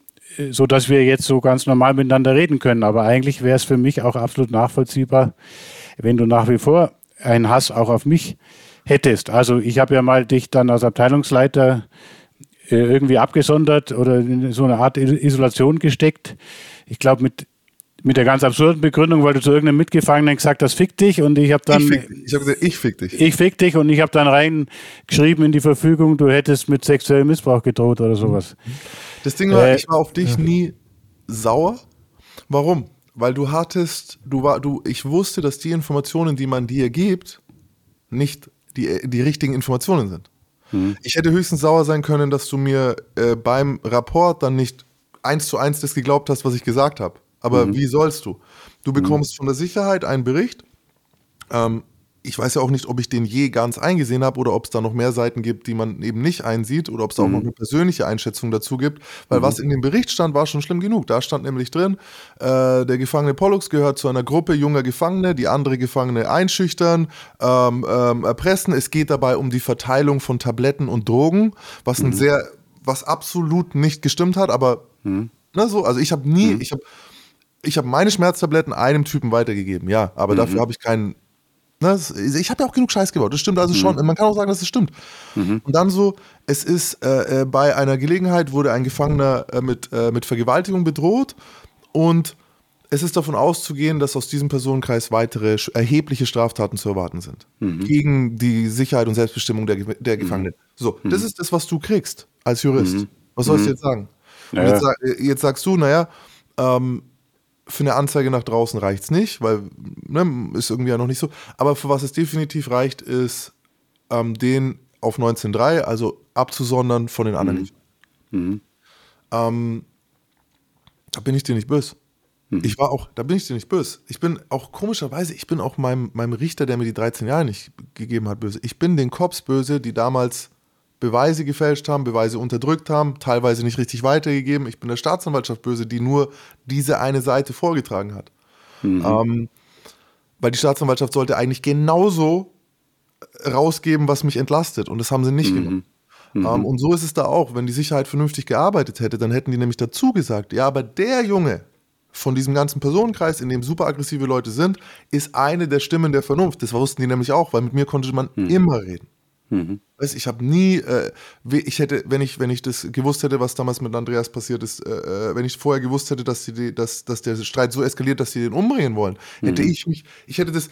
so dass wir jetzt so ganz normal miteinander reden können. Aber eigentlich wäre es für mich auch absolut nachvollziehbar, wenn du nach wie vor einen Hass auch auf mich hättest. Also ich habe ja mal dich dann als Abteilungsleiter äh, irgendwie abgesondert oder in so eine Art Isolation gesteckt. Ich glaube, mit, mit der ganz absurden Begründung, weil du zu irgendeinem Mitgefangenen gesagt hast, fick dich und ich habe dann. Ich, fick, ich habe gesagt, ich fick dich. Ich fick dich und ich habe dann reingeschrieben in die Verfügung, du hättest mit sexuellem Missbrauch gedroht oder sowas. Das Ding war, äh, ich war auf dich nie sauer. Warum? Weil du hattest, du war, du, ich wusste, dass die Informationen, die man dir gibt, nicht die, die richtigen Informationen sind. Mhm. Ich hätte höchstens sauer sein können, dass du mir äh, beim Rapport dann nicht eins zu eins das geglaubt hast, was ich gesagt habe. Aber mhm. wie sollst du? Du bekommst mhm. von der Sicherheit einen Bericht. Ähm, ich weiß ja auch nicht, ob ich den je ganz eingesehen habe oder ob es da noch mehr Seiten gibt, die man eben nicht einsieht oder ob es mhm. auch noch mhm. eine persönliche Einschätzung dazu gibt. Weil mhm. was in dem Bericht stand, war schon schlimm genug. Da stand nämlich drin, äh, der Gefangene Pollux gehört zu einer Gruppe junger Gefangene, die andere Gefangene einschüchtern, ähm, ähm, erpressen. Es geht dabei um die Verteilung von Tabletten und Drogen, was mhm. ein sehr, was absolut nicht gestimmt hat, aber mhm. na, so, also ich habe nie, mhm. ich habe ich habe meine Schmerztabletten einem Typen weitergegeben, ja, aber dafür habe ich keinen Ne, ich habe ja auch genug Scheiß gebaut, das stimmt also mhm. schon. Man kann auch sagen, dass es stimmt. Mhm. Und dann so, es ist äh, äh, bei einer Gelegenheit wurde ein Gefangener äh, mit, äh, mit Vergewaltigung bedroht und es ist davon auszugehen, dass aus diesem Personenkreis weitere erhebliche Straftaten zu erwarten sind. Mhm. Gegen die Sicherheit und Selbstbestimmung der, der Gefangenen. Mhm. So, das mhm. ist das, was du kriegst als Jurist. Mhm. Was sollst du jetzt sagen? Ja. Jetzt, jetzt, sagst du, naja, ähm, für eine Anzeige nach draußen reicht es nicht, weil ne, ist irgendwie ja noch nicht so. Aber für was es definitiv reicht, ist ähm, den auf 19.3, also abzusondern von den anderen. Mhm. Mhm. Ähm, da bin ich dir nicht böse. Mhm. Ich war auch, da bin ich dir nicht böse. Ich bin auch komischerweise, ich bin auch meinem, meinem Richter, der mir die 13 Jahre nicht gegeben hat, böse. Ich bin den Cops böse, die damals Beweise gefälscht haben, Beweise unterdrückt haben, teilweise nicht richtig weitergegeben. Ich bin der Staatsanwaltschaft böse, die nur diese eine Seite vorgetragen hat. Mhm. Ähm, weil die Staatsanwaltschaft sollte eigentlich genauso rausgeben, was mich entlastet. Und das haben sie nicht mhm. gemacht. Mhm. Ähm, und so ist es da auch. Wenn die Sicherheit vernünftig gearbeitet hätte, dann hätten die nämlich dazu gesagt, ja, aber der Junge von diesem ganzen Personenkreis, in dem super aggressive Leute sind, ist eine der Stimmen der Vernunft. Das wussten die nämlich auch, weil mit mir konnte man mhm. immer reden. Mhm. Weißt, ich habe nie, äh, ich hätte, wenn ich, wenn ich das gewusst hätte, was damals mit Andreas passiert ist, äh, äh wenn ich vorher gewusst hätte, dass, die, dass, dass der Streit so eskaliert, dass sie den umbringen wollen, mhm. hätte ich mich, ich hätte das,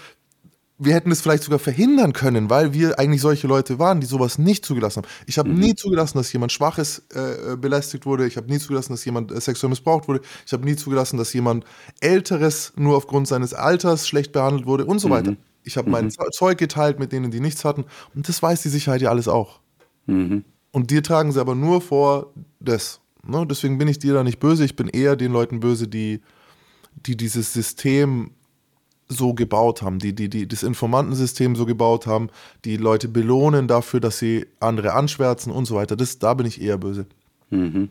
wir hätten das vielleicht sogar verhindern können, weil wir eigentlich solche Leute waren, die sowas nicht zugelassen haben. Ich habe mhm. nie zugelassen, dass jemand Schwaches äh, äh belästigt wurde. Ich habe nie zugelassen, dass jemand äh, sexuell missbraucht wurde. Ich habe nie zugelassen, dass jemand Älteres nur aufgrund seines Alters schlecht behandelt wurde und so mhm. weiter. Ich habe mhm. mein Zeug geteilt mit denen, die nichts hatten. Und das weiß die Sicherheit ja alles auch. Mhm. Und dir tragen sie aber nur vor das. Ne? Deswegen bin ich dir da nicht böse. Ich bin eher den Leuten böse, die, die dieses System so gebaut haben, die, die, die das Informantensystem so gebaut haben, die Leute belohnen dafür, dass sie andere anschwärzen und so weiter. Das, da bin ich eher böse. Mhm.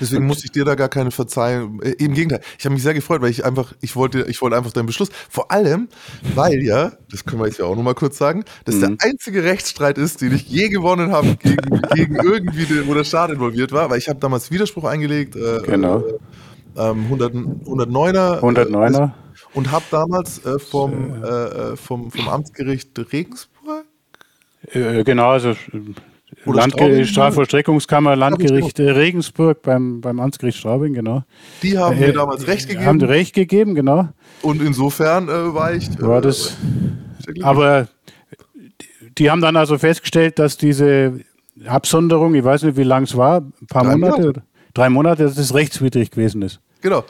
Deswegen muss ich dir da gar keine Verzeihung. Äh, Im Gegenteil, ich habe mich sehr gefreut, weil ich einfach, ich wollte, ich wollte einfach deinen Beschluss. Vor allem, weil ja, das können wir jetzt ja auch nochmal kurz sagen, dass mhm. der einzige Rechtsstreit ist, den ich je gewonnen habe gegen, gegen irgendwie, den, wo der Staat involviert war, weil ich habe damals Widerspruch eingelegt. Äh, genau. Äh, 100, 109er. 109er. und habe damals äh, vom, äh, vom, vom Amtsgericht Regensburg. genau, also Landgericht, Strafvollstreckungskammer, Landgericht genau. Regensburg beim, beim Amtsgericht Straubing, genau. Die haben äh, mir damals Recht gegeben. Haben Recht gegeben, genau. Und insofern äh, war ich. Äh, war das, aber die haben dann also festgestellt, dass diese Absonderung, ich weiß nicht, wie lang es war, ein paar drei Monate, Monate, drei Monate, dass das rechtswidrig gewesen ist. Genau.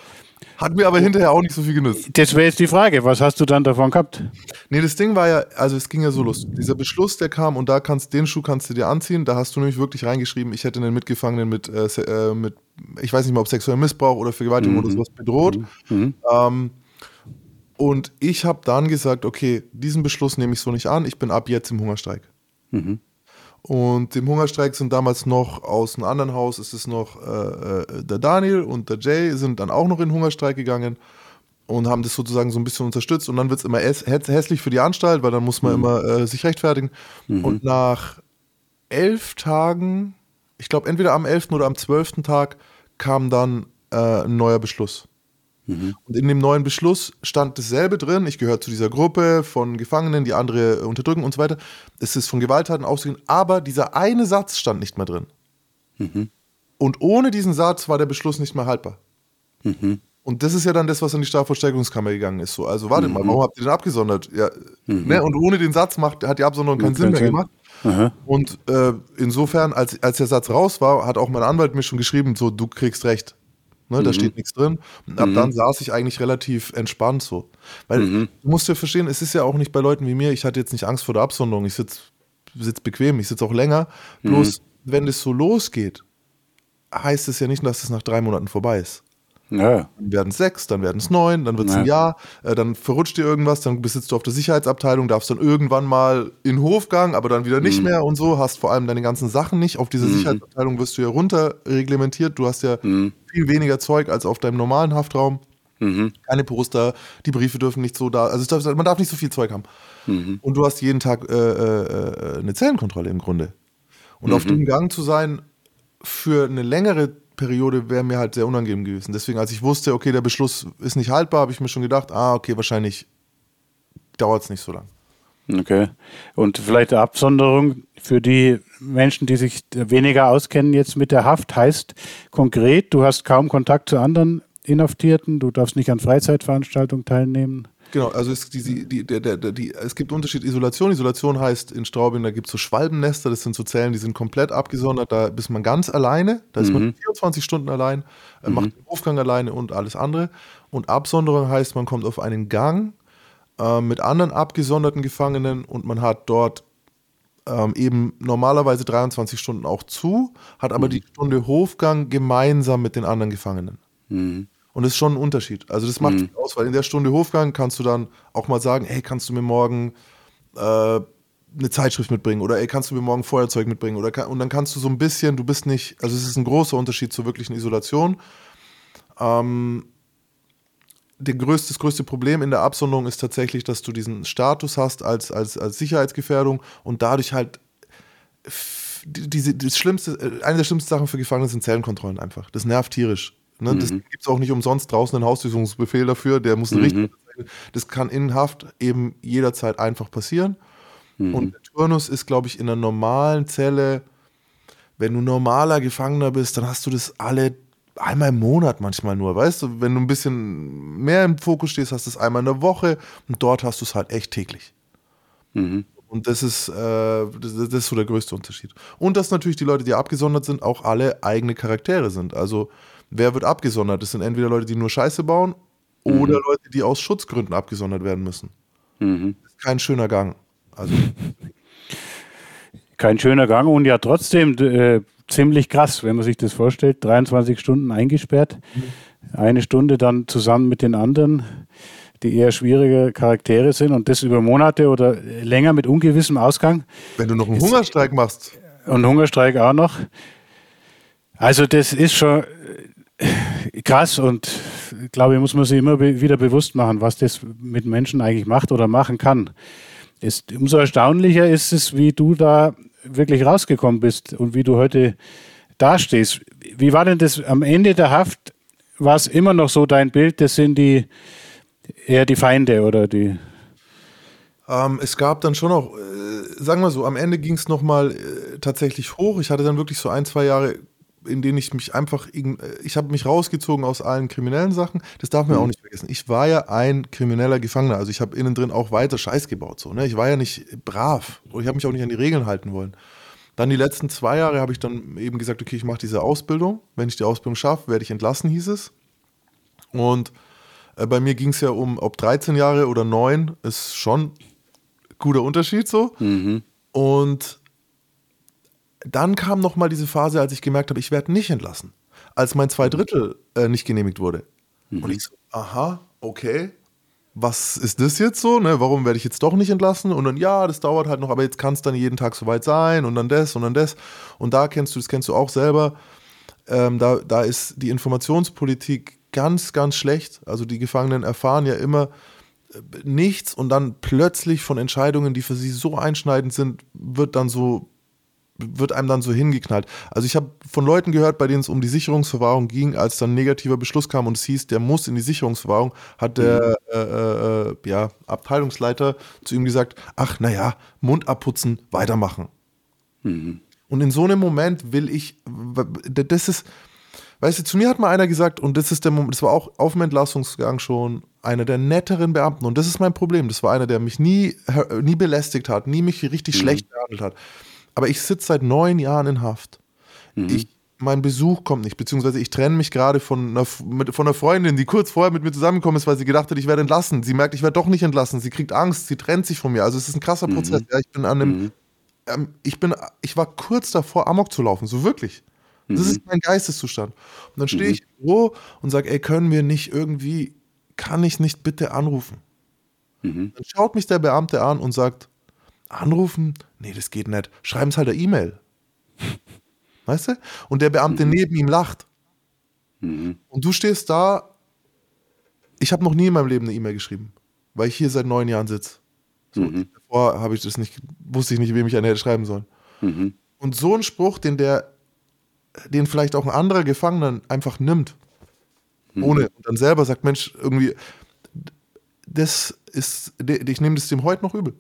Hat mir aber hinterher auch nicht so viel genützt. Das wäre jetzt die Frage, was hast du dann davon gehabt? Nee, das Ding war ja, also es ging ja so los. Dieser Beschluss, der kam und da kannst den Schuh kannst du dir anziehen, da hast du nämlich wirklich reingeschrieben, ich hätte einen Mitgefangenen mit, äh, äh mit ich weiß nicht mehr, ob sexuellem Missbrauch oder Vergewaltigung mhm. oder sowas bedroht. Mhm. mhm. Ähm, und ich habe dann gesagt, okay, diesen Beschluss nehme ich so nicht an, ich bin ab jetzt im Hungerstreik. Mhm. Und im Hungerstreik sind damals noch aus einem anderen Haus, ist es noch äh, äh, der Daniel und der Jay sind dann auch noch in den Hungerstreik gegangen und haben das sozusagen so ein bisschen unterstützt. Und dann wird es immer hässlich für die Anstalt, weil dann muss man mhm. immer äh, sich rechtfertigen. Mhm. Und nach elf Tagen, ich glaube entweder am elften oder am zwölften Tag, kam dann äh, ein neuer Beschluss. Mhm. Und in dem neuen Beschluss stand dasselbe drin. Ich gehöre zu dieser Gruppe von Gefangenen, die andere unterdrücken und so weiter. Es ist von Gewalttaten ausgehend, aber dieser eine Satz stand nicht mehr drin. Mhm. Und ohne diesen Satz war der Beschluss nicht mehr haltbar. Mhm. Und das ist ja dann das, was an die Strafvollstreckungskammer gegangen ist. So, also warte mal, mhm. warum habt ihr den abgesondert? Ja, mhm. ne? Und ohne den Satz macht, hat die Absonderung keinen Sinn mehr gemacht. Aha. Und äh, insofern, als, als der Satz raus war, hat auch mein Anwalt mir schon geschrieben, so, du kriegst recht. Ne, mhm. Da steht nichts drin. Und ab mhm. dann saß ich eigentlich relativ entspannt so. Weil mhm. du musst ja verstehen, es ist ja auch nicht bei Leuten wie mir, ich hatte jetzt nicht Angst vor der Absonderung, ich sitze sitz bequem, ich sitze auch länger. Mhm. Bloß, wenn das so losgeht, heißt es ja nicht, dass es nach drei Monaten vorbei ist. Ja. Dann werden es sechs, dann werden es neun, dann wird es ja. ein Jahr, äh, dann verrutscht dir irgendwas, dann besitzt du auf der Sicherheitsabteilung, darfst dann irgendwann mal in Hofgang, aber dann wieder nicht mhm. mehr und so, hast vor allem deine ganzen Sachen nicht. Auf diese mhm. Sicherheitsabteilung wirst du ja runterreglementiert, du hast ja mhm. viel weniger Zeug als auf deinem normalen Haftraum. Mhm. Keine Poster, die Briefe dürfen nicht so da, also darf, man darf nicht so viel Zeug haben. Mhm. Und du hast jeden Tag äh, äh, äh eine Zellenkontrolle im Grunde. Und auf mhm. dem Gang zu sein für eine längere Periode wäre mir halt sehr unangenehm gewesen. Deswegen, als ich wusste, okay, der Beschluss ist nicht haltbar, habe ich mir schon gedacht, ah, okay, wahrscheinlich dauert es nicht so lang. Okay. Und vielleicht eine Absonderung für die Menschen, die sich weniger auskennen jetzt mit der Haft, heißt konkret, du hast kaum Kontakt zu anderen Inhaftierten, du darfst nicht an Freizeitveranstaltungen teilnehmen. Genau, also es, die, die, der, der, die, es gibt Unterschied Isolation. Isolation heißt in Straubing, da gibt es so Schwalbennester, das sind so Zellen, die sind komplett abgesondert, da ist man ganz alleine, da ist mhm. man 24 Stunden allein, äh, mhm. macht den Aufgang alleine und alles andere. Und Absonderung heißt, man kommt auf einen Gang äh, mit anderen abgesonderten Gefangenen und man hat dort ähm, eben normalerweise 23 Stunden auch zu, hat aber mhm. die Stunde Hofgang gemeinsam mit den anderen Gefangenen. Mhm. Und das ist schon ein Unterschied. Also das macht mhm. viel aus, weil in der Stunde Hofgang kannst du dann auch mal sagen, hey, kannst du mir morgen äh, eine Zeitschrift mitbringen oder ey, kannst du mir morgen Feuerzeug mitbringen oder und dann kannst du so ein bisschen, du bist nicht, also es ist ein großer Unterschied zur wirklichen Isolation. Ähm, der größte, das größte Problem in der Absonderung ist tatsächlich, dass du diesen Status hast als, als, als Sicherheitsgefährdung und dadurch halt diese, das Schlimmste, äh, eine der schlimmsten Sachen für Gefangene sind Zellenkontrollen einfach. Das nervt tierisch. Ne? Mhm. Das gibt es auch nicht umsonst draußen einen Hausdurchsuchungsbefehl dafür, der muss mhm. richtig Das kann in Haft eben jederzeit einfach passieren. Mhm. Und der Turnus ist, glaube ich, in einer normalen Zelle, wenn du normaler Gefangener bist, dann hast du das alle einmal im Monat manchmal nur, weißt du? Wenn du ein bisschen mehr im Fokus stehst, hast du es einmal in der Woche und dort hast du es halt echt täglich. Mhm. Und das ist, äh, das, das, ist so der größte Unterschied. Und dass natürlich die Leute, die abgesondert sind, auch alle eigene Charaktere sind. Also wer wird abgesondert? Das sind entweder Leute, die nur Scheiße bauen mhm. oder Leute, die aus Schutzgründen abgesondert werden müssen. Mhm. Das ist kein schöner Gang. Also. Kein schöner Gang und ja trotzdem äh, ziemlich krass, wenn man sich das vorstellt. 23 Stunden eingesperrt, mhm. eine Stunde dann zusammen mit den anderen. die eher schwierige Charaktere sind und das über Monate oder länger mit ungewissem Ausgang. Wenn du noch einen Hungerstreik machst. Und Hungerstreik auch noch. Also das ist schon krass und glaube ich, muss man sich immer wieder bewusst machen, was das mit Menschen eigentlich macht oder machen kann. Ist, umso erstaunlicher ist es, wie du da wirklich rausgekommen bist und wie du heute dastehst. Wie war denn das am Ende der Haft? War es immer noch so dein Bild? Das sind die eher die Feinde oder die? Ähm, es gab dann schon noch, äh, sagen wir so, am Ende ging es nochmal äh, tatsächlich hoch. Ich hatte dann wirklich so ein, zwei Jahre in denen ich mich einfach, äh, ich habe mich rausgezogen aus allen kriminellen Sachen. Das darf man mhm. auch nicht vergessen. Ich war ja ein krimineller Gefangener. Also ich habe innen drin auch weiter Scheiß gebaut. So, ne? Ich war ja nicht brav. Und ich habe mich auch nicht an die Regeln halten wollen. Dann die letzten zwei Jahre habe ich dann eben gesagt, okay, ich mache diese Ausbildung. Wenn ich die Ausbildung schaffe, werde ich entlassen, hieß es. Und äh, bei mir ging es ja um, ob 13 Jahre oder 9, ist schon ein guter Unterschied so. Mhm. Und dann kam noch mal diese Phase, als ich gemerkt habe, ich werde nicht entlassen. Als mein Zweidrittel äh, nicht genehmigt wurde. Mhm. Und ich so, aha, okay, was ist das jetzt so? Ne? Warum werde ich jetzt doch nicht entlassen? Und dann, ja, das dauert halt noch, aber jetzt kann es dann jeden Tag soweit sein und dann das und dann das. Und da kennst du, das kennst du auch selber, ähm, da, da ist die Informationspolitik ganz, ganz schlecht. Also die Gefangenen erfahren ja immer äh, nichts und dann plötzlich von Entscheidungen, die für sie so einschneidend sind, wird dann so wird einem dann so hingeknallt. Also ich habe von Leuten gehört, bei denen es um die Sicherungsverwahrung ging, als dann ein negativer Beschluss kam und es hieß, der muss in die Sicherungsverwahrung, hat der mhm. äh, äh, ja, Abteilungsleiter zu ihm gesagt, ach naja, Mund abputzen, weitermachen. Mhm. Und in so einem Moment will ich, das ist, weißt du, zu mir hat mal einer gesagt, und das ist der Moment, das war auch auf dem Entlassungsgang schon einer der netteren Beamten, und das ist mein Problem, das war einer, der mich nie, nie belästigt hat, nie mich richtig mhm. schlecht behandelt hat aber ich sitze seit neun Jahren in Haft. Mhm. Ich, mein Besuch kommt nicht, beziehungsweise ich trenne mich gerade von einer, mit, von einer Freundin, die kurz vorher mit mir zusammengekommen ist, weil sie gedacht hat, ich werde entlassen. Sie merkt, ich werde doch nicht entlassen. Sie kriegt Angst, sie trennt sich von mir. Also es ist ein krasser mhm. Prozess. Ja, ich bin an einem, mhm. ähm, ich bin, ich war kurz davor, Amok zu laufen, so wirklich. Das ist mhm. mein Geisteszustand. Und dann stehe mhm. ich im Büro und sage, ey, können wir nicht irgendwie, kann ich nicht bitte anrufen? Mhm. Dann schaut mich der Beamte an und sagt, anrufen? Nee, das geht nicht. Schreiben es halt eine E-Mail. Weißt du? Und der Beamte mhm. neben ihm lacht. Mhm. Und du stehst da. Ich habe noch nie in meinem Leben eine E-Mail geschrieben, weil ich hier seit neun Jahren sitze. So, mhm. Davor habe ich das nicht, wusste ich nicht, wem ich eine hätte schreiben sollen. Mhm. Und so ein Spruch, den der, den vielleicht auch ein anderer Gefangener einfach nimmt, mhm. ohne und dann selber sagt, Mensch, irgendwie, das ist, ich nehme das dem heute noch übel.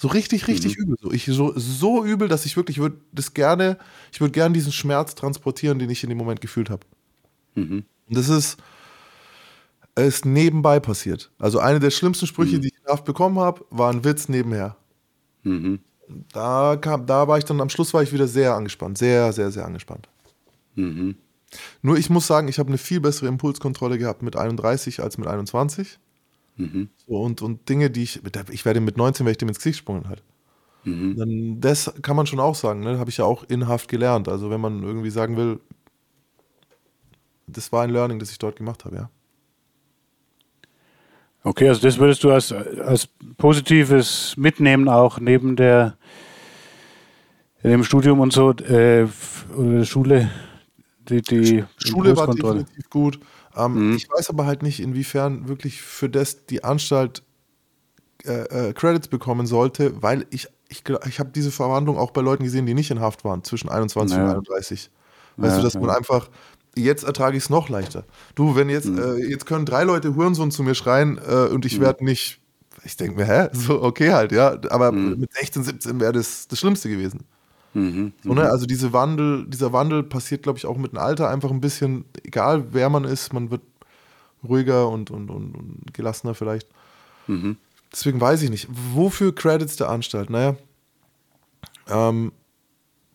So richtig, richtig mhm. übel. So, ich, so, so übel, dass ich wirklich würde das gerne, ich würde gerne diesen Schmerz transportieren, den ich in dem Moment gefühlt habe. Mhm. Und das ist, ist nebenbei passiert. Also eine der schlimmsten Sprüche, mhm. die ich Haft bekommen habe, war ein Witz nebenher. Mhm. Da, kam, da war ich dann am Schluss war ich wieder sehr angespannt. Sehr, sehr, sehr angespannt. Mhm. Nur ich muss sagen, ich habe eine viel bessere Impulskontrolle gehabt mit 31 als mit 21. Mhm. So, und, und Dinge, die ich, ich werde mit 19, werde ich dem ins Gesicht gesprungen halt. Mhm. Dann, das kann man schon auch sagen, ne? habe ich ja auch in Haft gelernt. Also wenn man irgendwie sagen will, das war ein Learning, das ich dort gemacht habe, ja. Okay, also das würdest du als, als positives mitnehmen, auch neben der dem Studium und so, äh, Schule, die, die Schule war definitiv gut. Ähm, mhm. Ich weiß aber halt nicht, inwiefern wirklich für das die Anstalt äh, äh, Credits bekommen sollte, weil ich, ich, ich habe diese Verwandlung auch bei Leuten gesehen, die nicht in Haft waren, zwischen 21 naja. und 31. Weißt ja, du, dass man einfach, jetzt ertrage ich es noch leichter. Du, wenn jetzt, mhm. äh, jetzt können drei Leute Hurensohn zu mir schreien äh, und ich mhm. werde nicht, ich denke mir, hä? So, okay halt, ja. Aber mhm. mit 16, 17 wäre das das Schlimmste gewesen. Mhm, so, ne? Mhm. Also diese Wandel, dieser Wandel passiert, glaube ich, auch mit dem Alter einfach ein bisschen, egal wer man ist, man wird ruhiger und, und, und, und gelassener vielleicht. Mhm. Deswegen weiß ich nicht. Wofür Credits der Anstalt? Naja, ähm,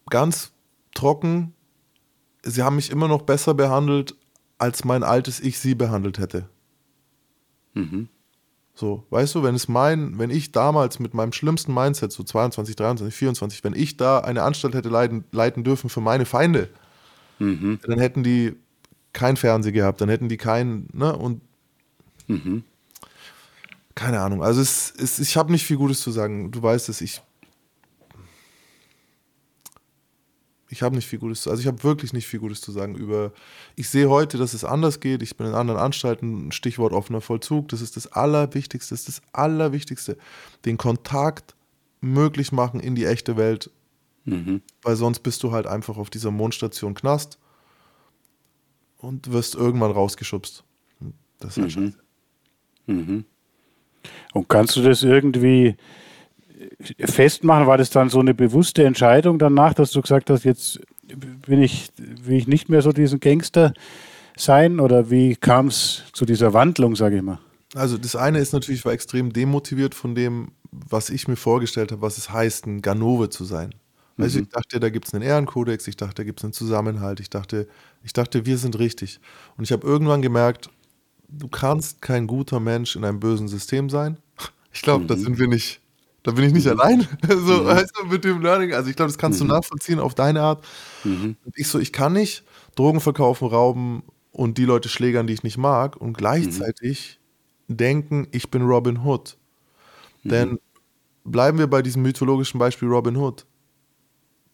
ganz trocken, sie haben mich immer noch besser behandelt, als mein altes Ich sie behandelt hätte. Mhm. So, weißt du, wenn es mein, wenn ich damals mit meinem schlimmsten Mindset, so 22, 23, 24, wenn ich da eine Anstalt hätte leiten, leiten dürfen für meine Feinde, mhm. dann hätten die kein Fernsehen gehabt, dann hätten die keinen, ne, und mhm. keine Ahnung. Also es, es, ich habe nicht viel Gutes zu sagen. Du weißt es, ich. Ich habe nicht viel Gutes zu, also ich habe wirklich nicht viel Gutes zu sagen über. Ich sehe heute, dass es anders geht. Ich bin in anderen Anstalten. Stichwort offener Vollzug. Das ist das Allerwichtigste. Das ist das Allerwichtigste. Den Kontakt möglich machen in die echte Welt. Mhm. Weil sonst bist du halt einfach auf dieser Mondstation Knast und wirst irgendwann rausgeschubst. Das ist halt mhm. scheiße. Mhm. Und kannst du das irgendwie festmachen? War das dann so eine bewusste Entscheidung danach, dass du gesagt hast, jetzt bin ich, will ich nicht mehr so diesen Gangster sein? Oder wie kam es zu dieser Wandlung, sage ich mal? Also das eine ist natürlich, ich war extrem demotiviert von dem, was ich mir vorgestellt habe, was es heißt, ein Ganove zu sein. Also ich dachte, da gibt es einen Ehrenkodex, ich dachte, da gibt es einen Zusammenhalt, ich dachte, ich dachte, wir sind richtig. Und ich habe irgendwann gemerkt, du kannst kein guter Mensch in einem bösen System sein. Ich glaube, mhm. da sind wir nicht, da bin ich nicht mhm. allein. so, mhm. weißt du, mit dem Learning. Also ich glaube, das kannst du mhm. nachvollziehen auf deine Art. Mhm. Ich so, ich kann nicht Drogen verkaufen, rauben und die Leute schlägern, die ich nicht mag und gleichzeitig denken, ich bin Robin Hood. Denn bleiben wir bei diesem mythologischen Beispiel Robin Hood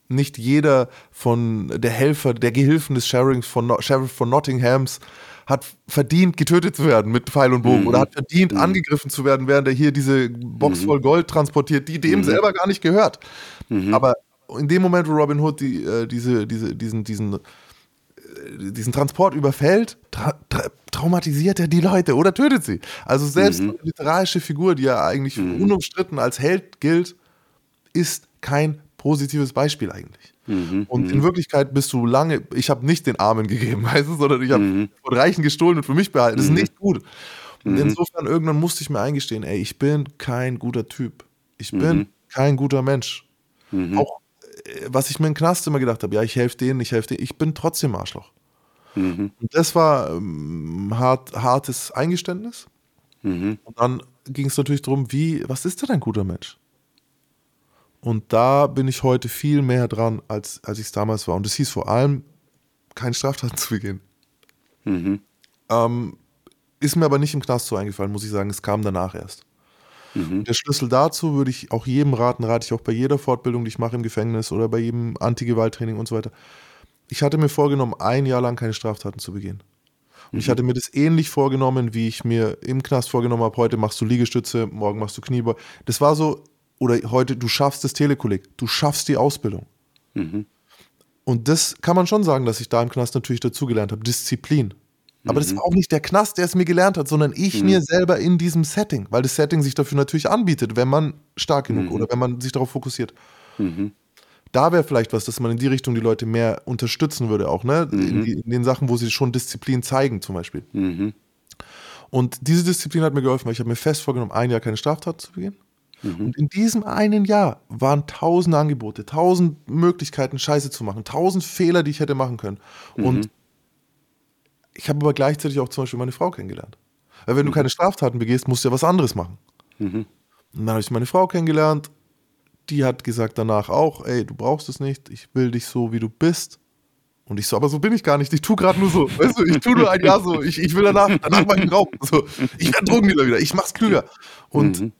nicht jeder von der Helfer, der Gehilfen des Sheriffs von, Sheriff von Nottinghams hat verdient, getötet zu werden mit Pfeil und Bogen mhm. oder hat verdient, mhm. angegriffen zu werden, während er hier diese Box mhm. voll Gold transportiert, die dem mhm. selber gar nicht gehört. Mhm. Aber in dem Moment, wo Robin Hood die, äh, diese, diese, diesen, diesen, äh, diesen Transport überfällt, tra tra traumatisiert er die Leute oder tötet sie. Also selbst eine literarische Figur, die ja eigentlich unumstritten als Held gilt, ist kein positives Beispiel eigentlich. Mhm, und in mhm. Wirklichkeit bist du lange, ich habe nicht den Armen gegeben, weißt du, sondern ich habe mhm. von Reichen gestohlen und für mich behalten. Das ist mhm. nicht gut. Und mhm. insofern irgendwann musste ich mir eingestehen, ey, ich bin kein guter Typ. Ich bin mhm. kein guter Mensch. Auch äh, was ich mir im Knast immer gedacht habe, ja, ich helfe denen, ich helfe denen, ich bin trotzdem Arschloch. Und das war ähm, hart, hartes Eingeständnis. Und dann ging es natürlich darum, wie, was ist denn ein guter Mensch? Und da bin ich heute viel mehr dran, als, als ich es damals war. Und es hieß vor allem, keine Straftaten zu begehen. Mhm. Ähm, ist mir aber nicht im Knast so eingefallen, muss ich sagen. Es kam danach erst. Mhm. Der Schlüssel dazu würde ich auch jedem raten, rate ich auch bei jeder Fortbildung, die ich mache im Gefängnis oder bei jedem Anti-Gewalt-Training und so weiter. Ich hatte mir vorgenommen, ein Jahr lang keine Straftaten zu begehen. Und mhm. ich hatte mir das ähnlich vorgenommen, wie ich mir im Knast vorgenommen habe, heute machst du Liegestütze, morgen machst du Kniebeuge. Das war so, oder heute, du schaffst das Telekolleg, du schaffst die Ausbildung. Mhm. Und das kann man schon sagen, dass ich da im Knast natürlich dazugelernt habe, Disziplin. Aber mhm. das war auch nicht der Knast, der es mir gelernt hat, sondern ich mhm. mir selber in diesem Setting, weil das Setting sich dafür natürlich anbietet, wenn man stark genug mhm. oder wenn man sich darauf fokussiert. Mhm. Da wäre vielleicht was, dass man in die Richtung die Leute mehr unterstützen würde, auch, ne? In, mhm. die, in, den Sachen, wo sie schon Disziplin zeigen, zum Beispiel. Und diese Disziplin hat mir geholfen, weil ich habe mir fest vorgenommen, ein Jahr keine Straftat zu begehen. Mhm. Und in diesem einen Jahr waren tausend Angebote, tausend Möglichkeiten, Scheiße zu machen, tausend Fehler, die ich hätte machen können. Mhm. Und ich habe aber gleichzeitig auch zum Beispiel meine Frau kennengelernt. Weil wenn mhm. du keine Straftaten begehst, musst du ja was anderes machen. Mhm. Und dann habe ich meine Frau kennengelernt. Die hat gesagt danach auch, ey, du brauchst es nicht, ich will dich so, wie du bist. Und ich so, aber so bin ich gar nicht. Ich tue gerade nur so. Weißt du, ich tue nur ein Jahr so. Ich, ich will danach, danach mal ich Raum. So, ich werde Drogendealer wieder. Ich mach's klüger. Und mhm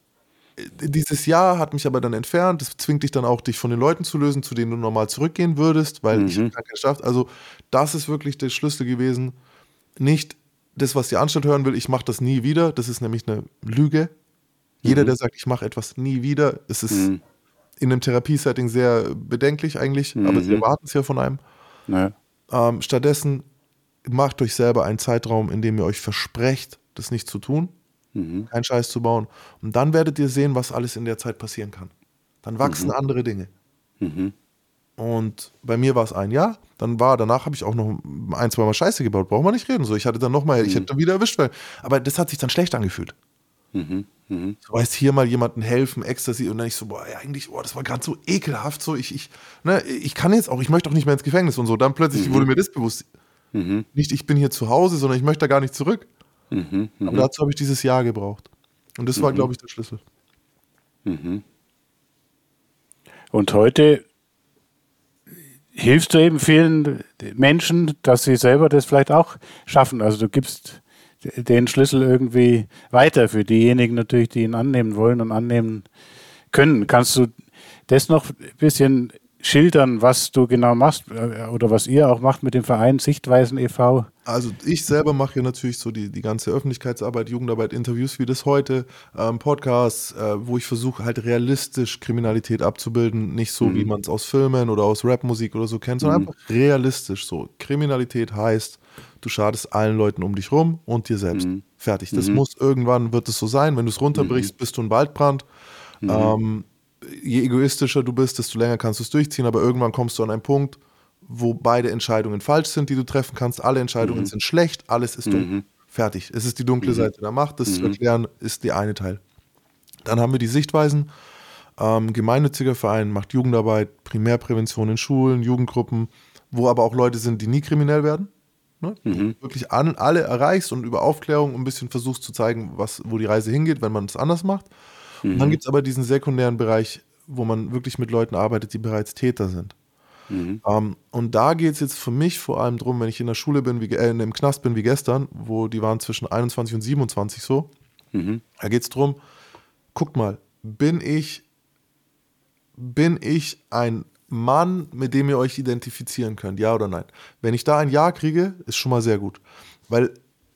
dieses Jahr hat mich aber dann entfernt. Das zwingt dich dann auch, dich von den Leuten zu lösen, zu denen du normal zurückgehen würdest, weil mhm. ich habe geschafft. Also, das ist wirklich der Schlüssel gewesen. Nicht das, was die Anstalt hören will, ich mache das nie wieder. Das ist nämlich eine Lüge. Jeder, mhm. der sagt, ich mache etwas nie wieder, es ist mhm. in einem Therapiesetting sehr bedenklich eigentlich, aber sie mhm. erwarten es ja von einem. Naja. Ähm, stattdessen macht euch selber einen Zeitraum, in dem ihr euch versprecht, das nicht zu tun mhm. keinen Scheiß zu bauen. Und dann werdet ihr sehen, was alles in der Zeit passieren kann. Dann wachsen mhm. andere Dinge. Mhm. Und bei mir war es ein Jahr. Dann war, danach habe ich auch noch ein, zwei Mal Scheiße gebaut. Braucht man nicht reden. So, ich hatte dann nochmal, ich hätte dann wieder erwischt, weil, aber das hat sich dann schlecht angefühlt. Mhm. Mhm. Du weißt, hier mal jemandem helfen, Ecstasy, und dann ich so, boah, eigentlich, boah, das war gerade so ekelhaft, so, ich, ich, ne, ich kann jetzt auch, ich möchte auch nicht mehr ins Gefängnis und so. Dann plötzlich mhm. wurde mir das bewusst. Mhm. Nicht, ich bin hier zu Hause, sondern ich möchte da gar nicht zurück. Mhm, Aber mhm. dazu habe ich dieses Jahr gebraucht. Und das war, mhm. glaube ich, der Schlüssel. Mhm. Und heute hilfst du eben vielen Menschen, dass sie selber das vielleicht auch schaffen. Also du gibst den Schlüssel irgendwie weiter für diejenigen natürlich, die ihn annehmen wollen und annehmen können. Kannst du das noch ein bisschen schildern, was du genau machst äh, oder was ihr auch macht mit dem Verein Sichtweisen e.V.? Also ich selber mache ja natürlich so die, die ganze Öffentlichkeitsarbeit, Jugendarbeit, Interviews wie das heute, ähm, Podcasts, äh, wo ich versuche halt realistisch Kriminalität abzubilden, nicht so mhm. wie man es aus Filmen oder aus Rapmusik oder so kennt, sondern mhm. einfach realistisch so. Kriminalität heißt, du schadest allen Leuten um dich rum und dir selbst. Mhm. Fertig. Das mhm. muss irgendwann, wird es so sein, wenn du es runterbrichst, mhm. bist du ein Waldbrand. Mhm. Ähm, je egoistischer du bist, desto länger kannst du es durchziehen, aber irgendwann kommst du an einen Punkt, wo beide Entscheidungen falsch sind, die du treffen kannst. Alle Entscheidungen mhm. sind schlecht, alles ist dumm. Mhm. Fertig. Es ist die dunkle mhm. Seite der Macht. Das zu mhm. erklären ist der eine Teil. Dann haben wir die Sichtweisen. Ähm, gemeinnütziger Verein macht Jugendarbeit, Primärprävention in Schulen, Jugendgruppen, wo aber auch Leute sind, die nie kriminell werden. Ne? Mhm. Wirklich an, alle erreichst und über Aufklärung ein bisschen versuchst zu zeigen, was, wo die Reise hingeht, wenn man es anders macht. Mhm. Und dann gibt es aber diesen sekundären Bereich, wo man wirklich mit Leuten arbeitet, die bereits Täter sind. Mhm. Um, ähm, und da geht es jetzt für mich vor allem darum, wenn ich in der Schule bin, wie, äh, im Knast bin wie gestern, wo die waren zwischen 21 und 27 so, mhm. da geht es darum, guckt mal, bin ich, bin ich ein Mann, mit dem ihr euch identifizieren könnt, ja oder nein? Wenn ich da ein Ja kriege, ist schon mal sehr gut. Weil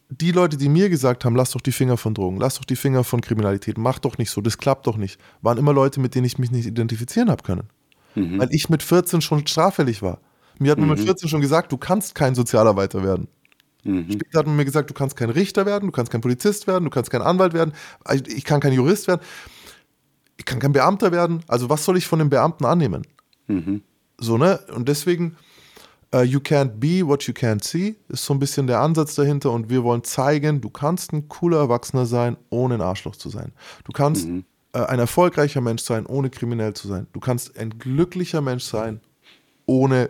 die Leute, die mir gesagt haben, lass doch die Finger von Drogen, lass doch die Finger von Kriminalität, mach doch nicht so, das klappt doch nicht, waren immer Leute, mit denen ich mich nicht identifizieren habe können. Mhm. Weil ich mit 14 schon straffällig war. Mir hat man mhm. mit 14 schon gesagt, du kannst kein Sozialarbeiter werden. Mhm. Später hat man mir gesagt, du kannst kein Richter werden, du kannst kein Polizist werden, du kannst kein Anwalt werden, ich kann kein Jurist werden, ich kann kein Beamter werden. Also was soll ich von dem Beamten annehmen? Mhm. So, ne? Und deswegen Uh, you can't be what you can't see ist so ein bisschen der Ansatz dahinter und wir wollen zeigen, du kannst ein cooler Erwachsener sein, ohne ein Arschloch zu sein. Du kannst mhm. uh, ein erfolgreicher Mensch sein, ohne kriminell zu sein. Du kannst ein glücklicher Mensch sein, ohne,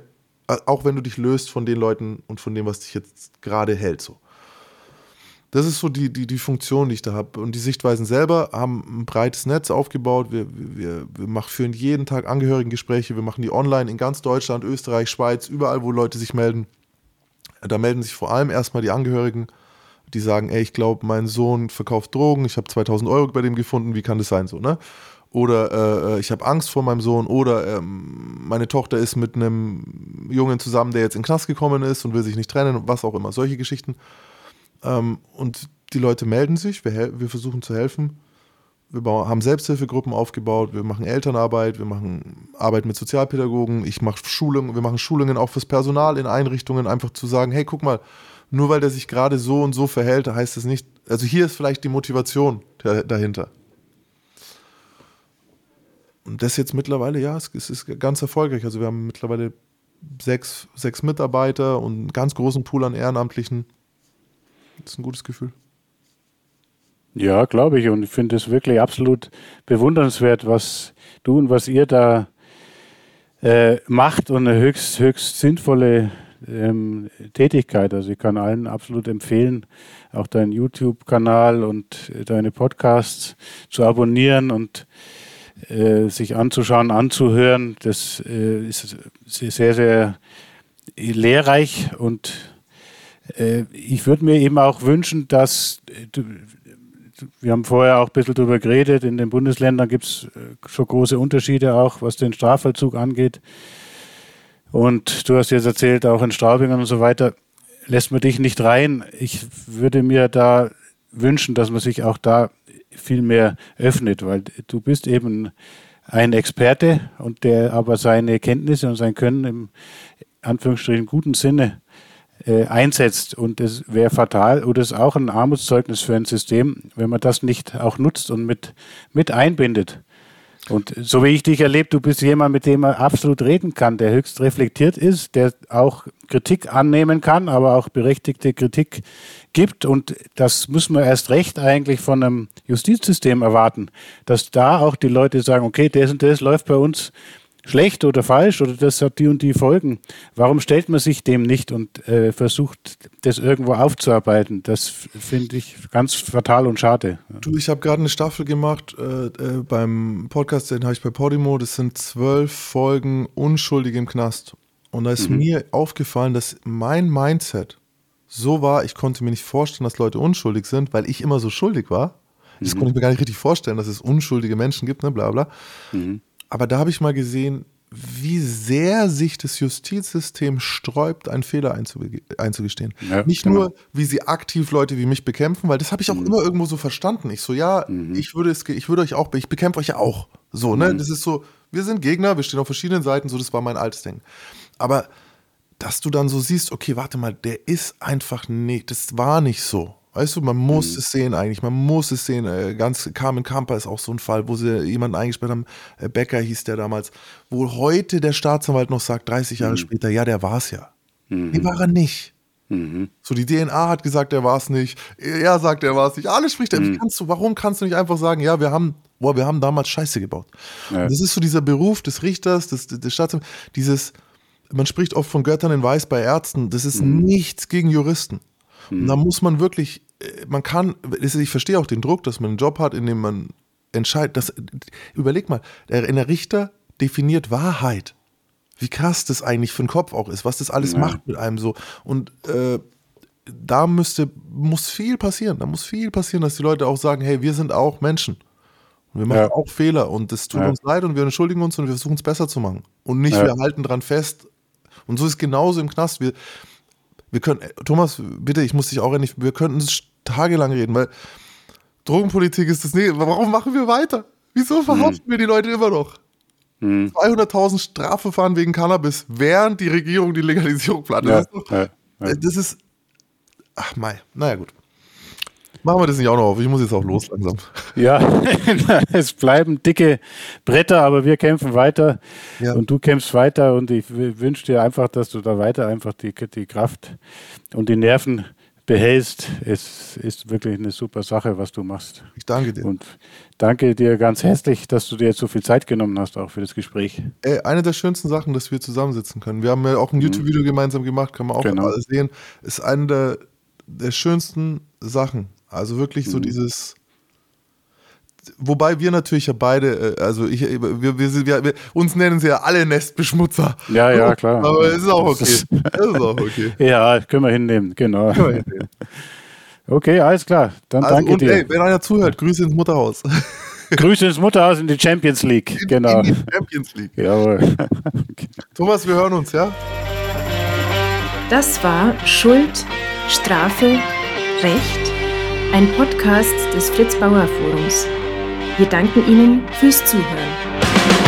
uh, auch wenn du dich löst von den Leuten und von dem, was dich jetzt gerade hält. So. Das ist so die, die, die Funktion, die ich da habe. Und die Sichtweisen selber haben ein breites Netz aufgebaut. Wir, wir, wir machen, führen jeden Tag Angehörigengespräche. Wir machen die online in ganz Deutschland, Österreich, Schweiz, überall, wo Leute sich melden. Da melden sich vor allem erstmal die Angehörigen, die sagen, ey, ich glaube, mein Sohn verkauft Drogen, ich habe 2000 Euro bei dem gefunden, wie kann das sein so, ne? Oder äh, äh, ich habe Angst vor meinem Sohn oder ähm, meine Tochter ist mit einem Jungen zusammen, der jetzt in den Knast gekommen ist und will sich nicht trennen, was auch immer. Solche Geschichten. Ähm, und die Leute melden sich, wir, wir versuchen zu helfen. Wir haben Selbsthilfegruppen aufgebaut, wir machen Elternarbeit, wir machen Arbeit mit Sozialpädagogen, ich mache Schulungen, wir machen Schulungen auch fürs Personal in Einrichtungen, einfach zu sagen, hey, guck mal, nur weil der sich gerade so und so verhält, heißt es nicht, also hier ist vielleicht die Motivation dahinter. Und das jetzt mittlerweile, ja, es, es ist ganz erfolgreich. Also wir haben mittlerweile sechs, sechs Mitarbeiter und einen ganz großen Pool an Ehrenamtlichen. Das ist ein gutes Gefühl. Ja, glaube ich. Und ich finde es wirklich absolut bewundernswert, was du und was ihr da äh, macht und eine höchst, höchst sinnvolle ähm, Tätigkeit. Also ich kann allen absolut empfehlen, auch deinen YouTube-Kanal und deine Podcasts zu abonnieren und äh, sich anzuschauen, anzuhören. Das äh, ist sehr, sehr lehrreich und äh, ich würde mir eben auch wünschen, dass äh, wir haben vorher auch ein bisschen darüber geredet, in den Bundesländern gibt es äh, schon große Unterschiede auch, was den Strafvollzug angeht. Und du hast jetzt erzählt, auch in Straubingen und so weiter, lässt man dich nicht rein. Ich würde mir da wünschen, dass man sich auch da viel mehr öffnet, weil du bist eben ein Experte und der aber seine Kenntnisse und sein Können im Anführungsstrichen guten Sinne äh, einsetzt. Und es wäre fatal oder ist auch ein Armutszeugnis für ein System, wenn man das nicht auch nutzt und mit, mit einbindet. Und so wie ich dich erlebe, du bist jemand, mit dem man absolut reden kann, der höchst reflektiert ist, der auch Kritik annehmen kann, aber auch berechtigte Kritik gibt. Und das muss man erst recht eigentlich von einem Justizsystem erwarten, dass da auch die Leute sagen, okay, das und das läuft bei uns schlecht oder falsch oder das hat die und die Folgen. Warum stellt man sich dem nicht und äh, versucht, das irgendwo aufzuarbeiten? Das finde ich ganz fatal und schade. Du, ich habe gerade eine Staffel gemacht äh, äh, beim Podcast, den habe ich bei Podimo. Das sind zwölf Folgen Unschuldig im Knast. Und da ist mhm. mir aufgefallen, dass mein Mindset so war, ich konnte mir nicht vorstellen, dass Leute unschuldig sind, weil ich immer so schuldig war. Das konnte ich mir gar nicht richtig vorstellen, dass es unschuldige Menschen gibt, ne, bla bla. Aber da habe ich mal gesehen, wie sehr sich das Justizsystem sträubt, einen Fehler einzuge- einzugestehen. Ja, nicht genau. nur, wie sie aktiv Leute wie mich bekämpfen, weil das habe ich auch immer irgendwo so verstanden. Ich so, ja, ich würde es, ich würde euch auch, ich bekämpfe euch ja auch. So, ne? Das ist so, wir sind Gegner, wir stehen auf verschiedenen Seiten, so, das war mein altes Ding. Aber dass du dann so siehst, okay, warte mal, der ist einfach nicht, das war nicht so. Weißt du, man muss es sehen eigentlich, man muss es sehen. Äh, Ganz Carmen Kamper ist auch so ein Fall, wo sie jemanden eingesperrt haben, äh, Becker hieß der damals, wo heute der Staatsanwalt noch sagt, 30 Jahre später, ja, der war es ja. Nee, war er nicht. So, die DNA hat gesagt, er war es nicht. Er sagt, er war es nicht. Alles spricht. Wie kannst du, warum kannst du nicht einfach sagen, ja, wir haben, boah, wir haben damals Scheiße gebaut. Ja. Das ist so dieser Beruf des Richters, des, des Staatsanwalts, dieses, man spricht oft von Göttern in Weiß bei Ärzten. Das ist nichts gegen Juristen. Und da muss man wirklich, man kann, ich verstehe auch den Druck, dass man einen Job hat, in dem man entscheidet. Das, überleg mal, der, Richter definiert Wahrheit. Wie krass das eigentlich für den Kopf auch ist, was das alles macht mit einem so. Und äh, da müsste, muss viel passieren. Da muss viel passieren, dass die Leute auch sagen, hey, wir sind auch Menschen. Und wir machen Ja. auch Fehler und es tut Ja. uns leid und wir entschuldigen uns und wir versuchen es besser zu machen. Und nicht, Ja. wir halten dran fest. Und so ist es genauso im Knast. Wir, wir können, Thomas, bitte, ich muss dich auch endlich, wir könnten tagelang reden, weil Drogenpolitik ist das nicht. Warum machen wir weiter? Wieso verhaften wir die Leute immer noch? 200.000 Strafverfahren wegen Cannabis, während die Regierung die Legalisierung plant. Ja, Das ist, doch, ja, ja. das ist ach mei, naja gut. Machen wir das nicht auch noch auf. Ich muss jetzt auch los langsam. Ja, es bleiben dicke Bretter, aber wir kämpfen weiter Ja. und du kämpfst weiter und ich wünsche dir einfach, dass du da weiter einfach die, die Kraft und die Nerven behältst. Es ist wirklich eine super Sache, was du machst. Ich danke dir. Und danke dir ganz herzlich, dass du dir jetzt so viel Zeit genommen hast, auch für das Gespräch. Ey, eine der schönsten Sachen, dass wir zusammensitzen können. Wir haben ja auch ein YouTube-Video gemeinsam gemacht, kann man auch Genau. alles sehen. Ist eine der, der schönsten Sachen. Also wirklich so dieses. Wobei wir natürlich ja beide, äh, also ich, wir, wir, wir, wir, wir uns nennen sie ja alle Nestbeschmutzer. Ja, ja, klar. Aber es ist auch okay. ist- Es ist auch okay. Ja, können wir hinnehmen, genau. Können wir hinnehmen. Okay, alles klar. Dann Also, danke und dir. ey, wenn einer zuhört, Grüße ins Mutterhaus. Grüße ins Mutterhaus in die Champions League. Genau. In die Champions League. Jawohl. Thomas, wir hören uns, ja? Das war Schuld, Strafe, Recht, ein Podcast des Fritz Bauer Forums. Wir danken Ihnen fürs Zuhören.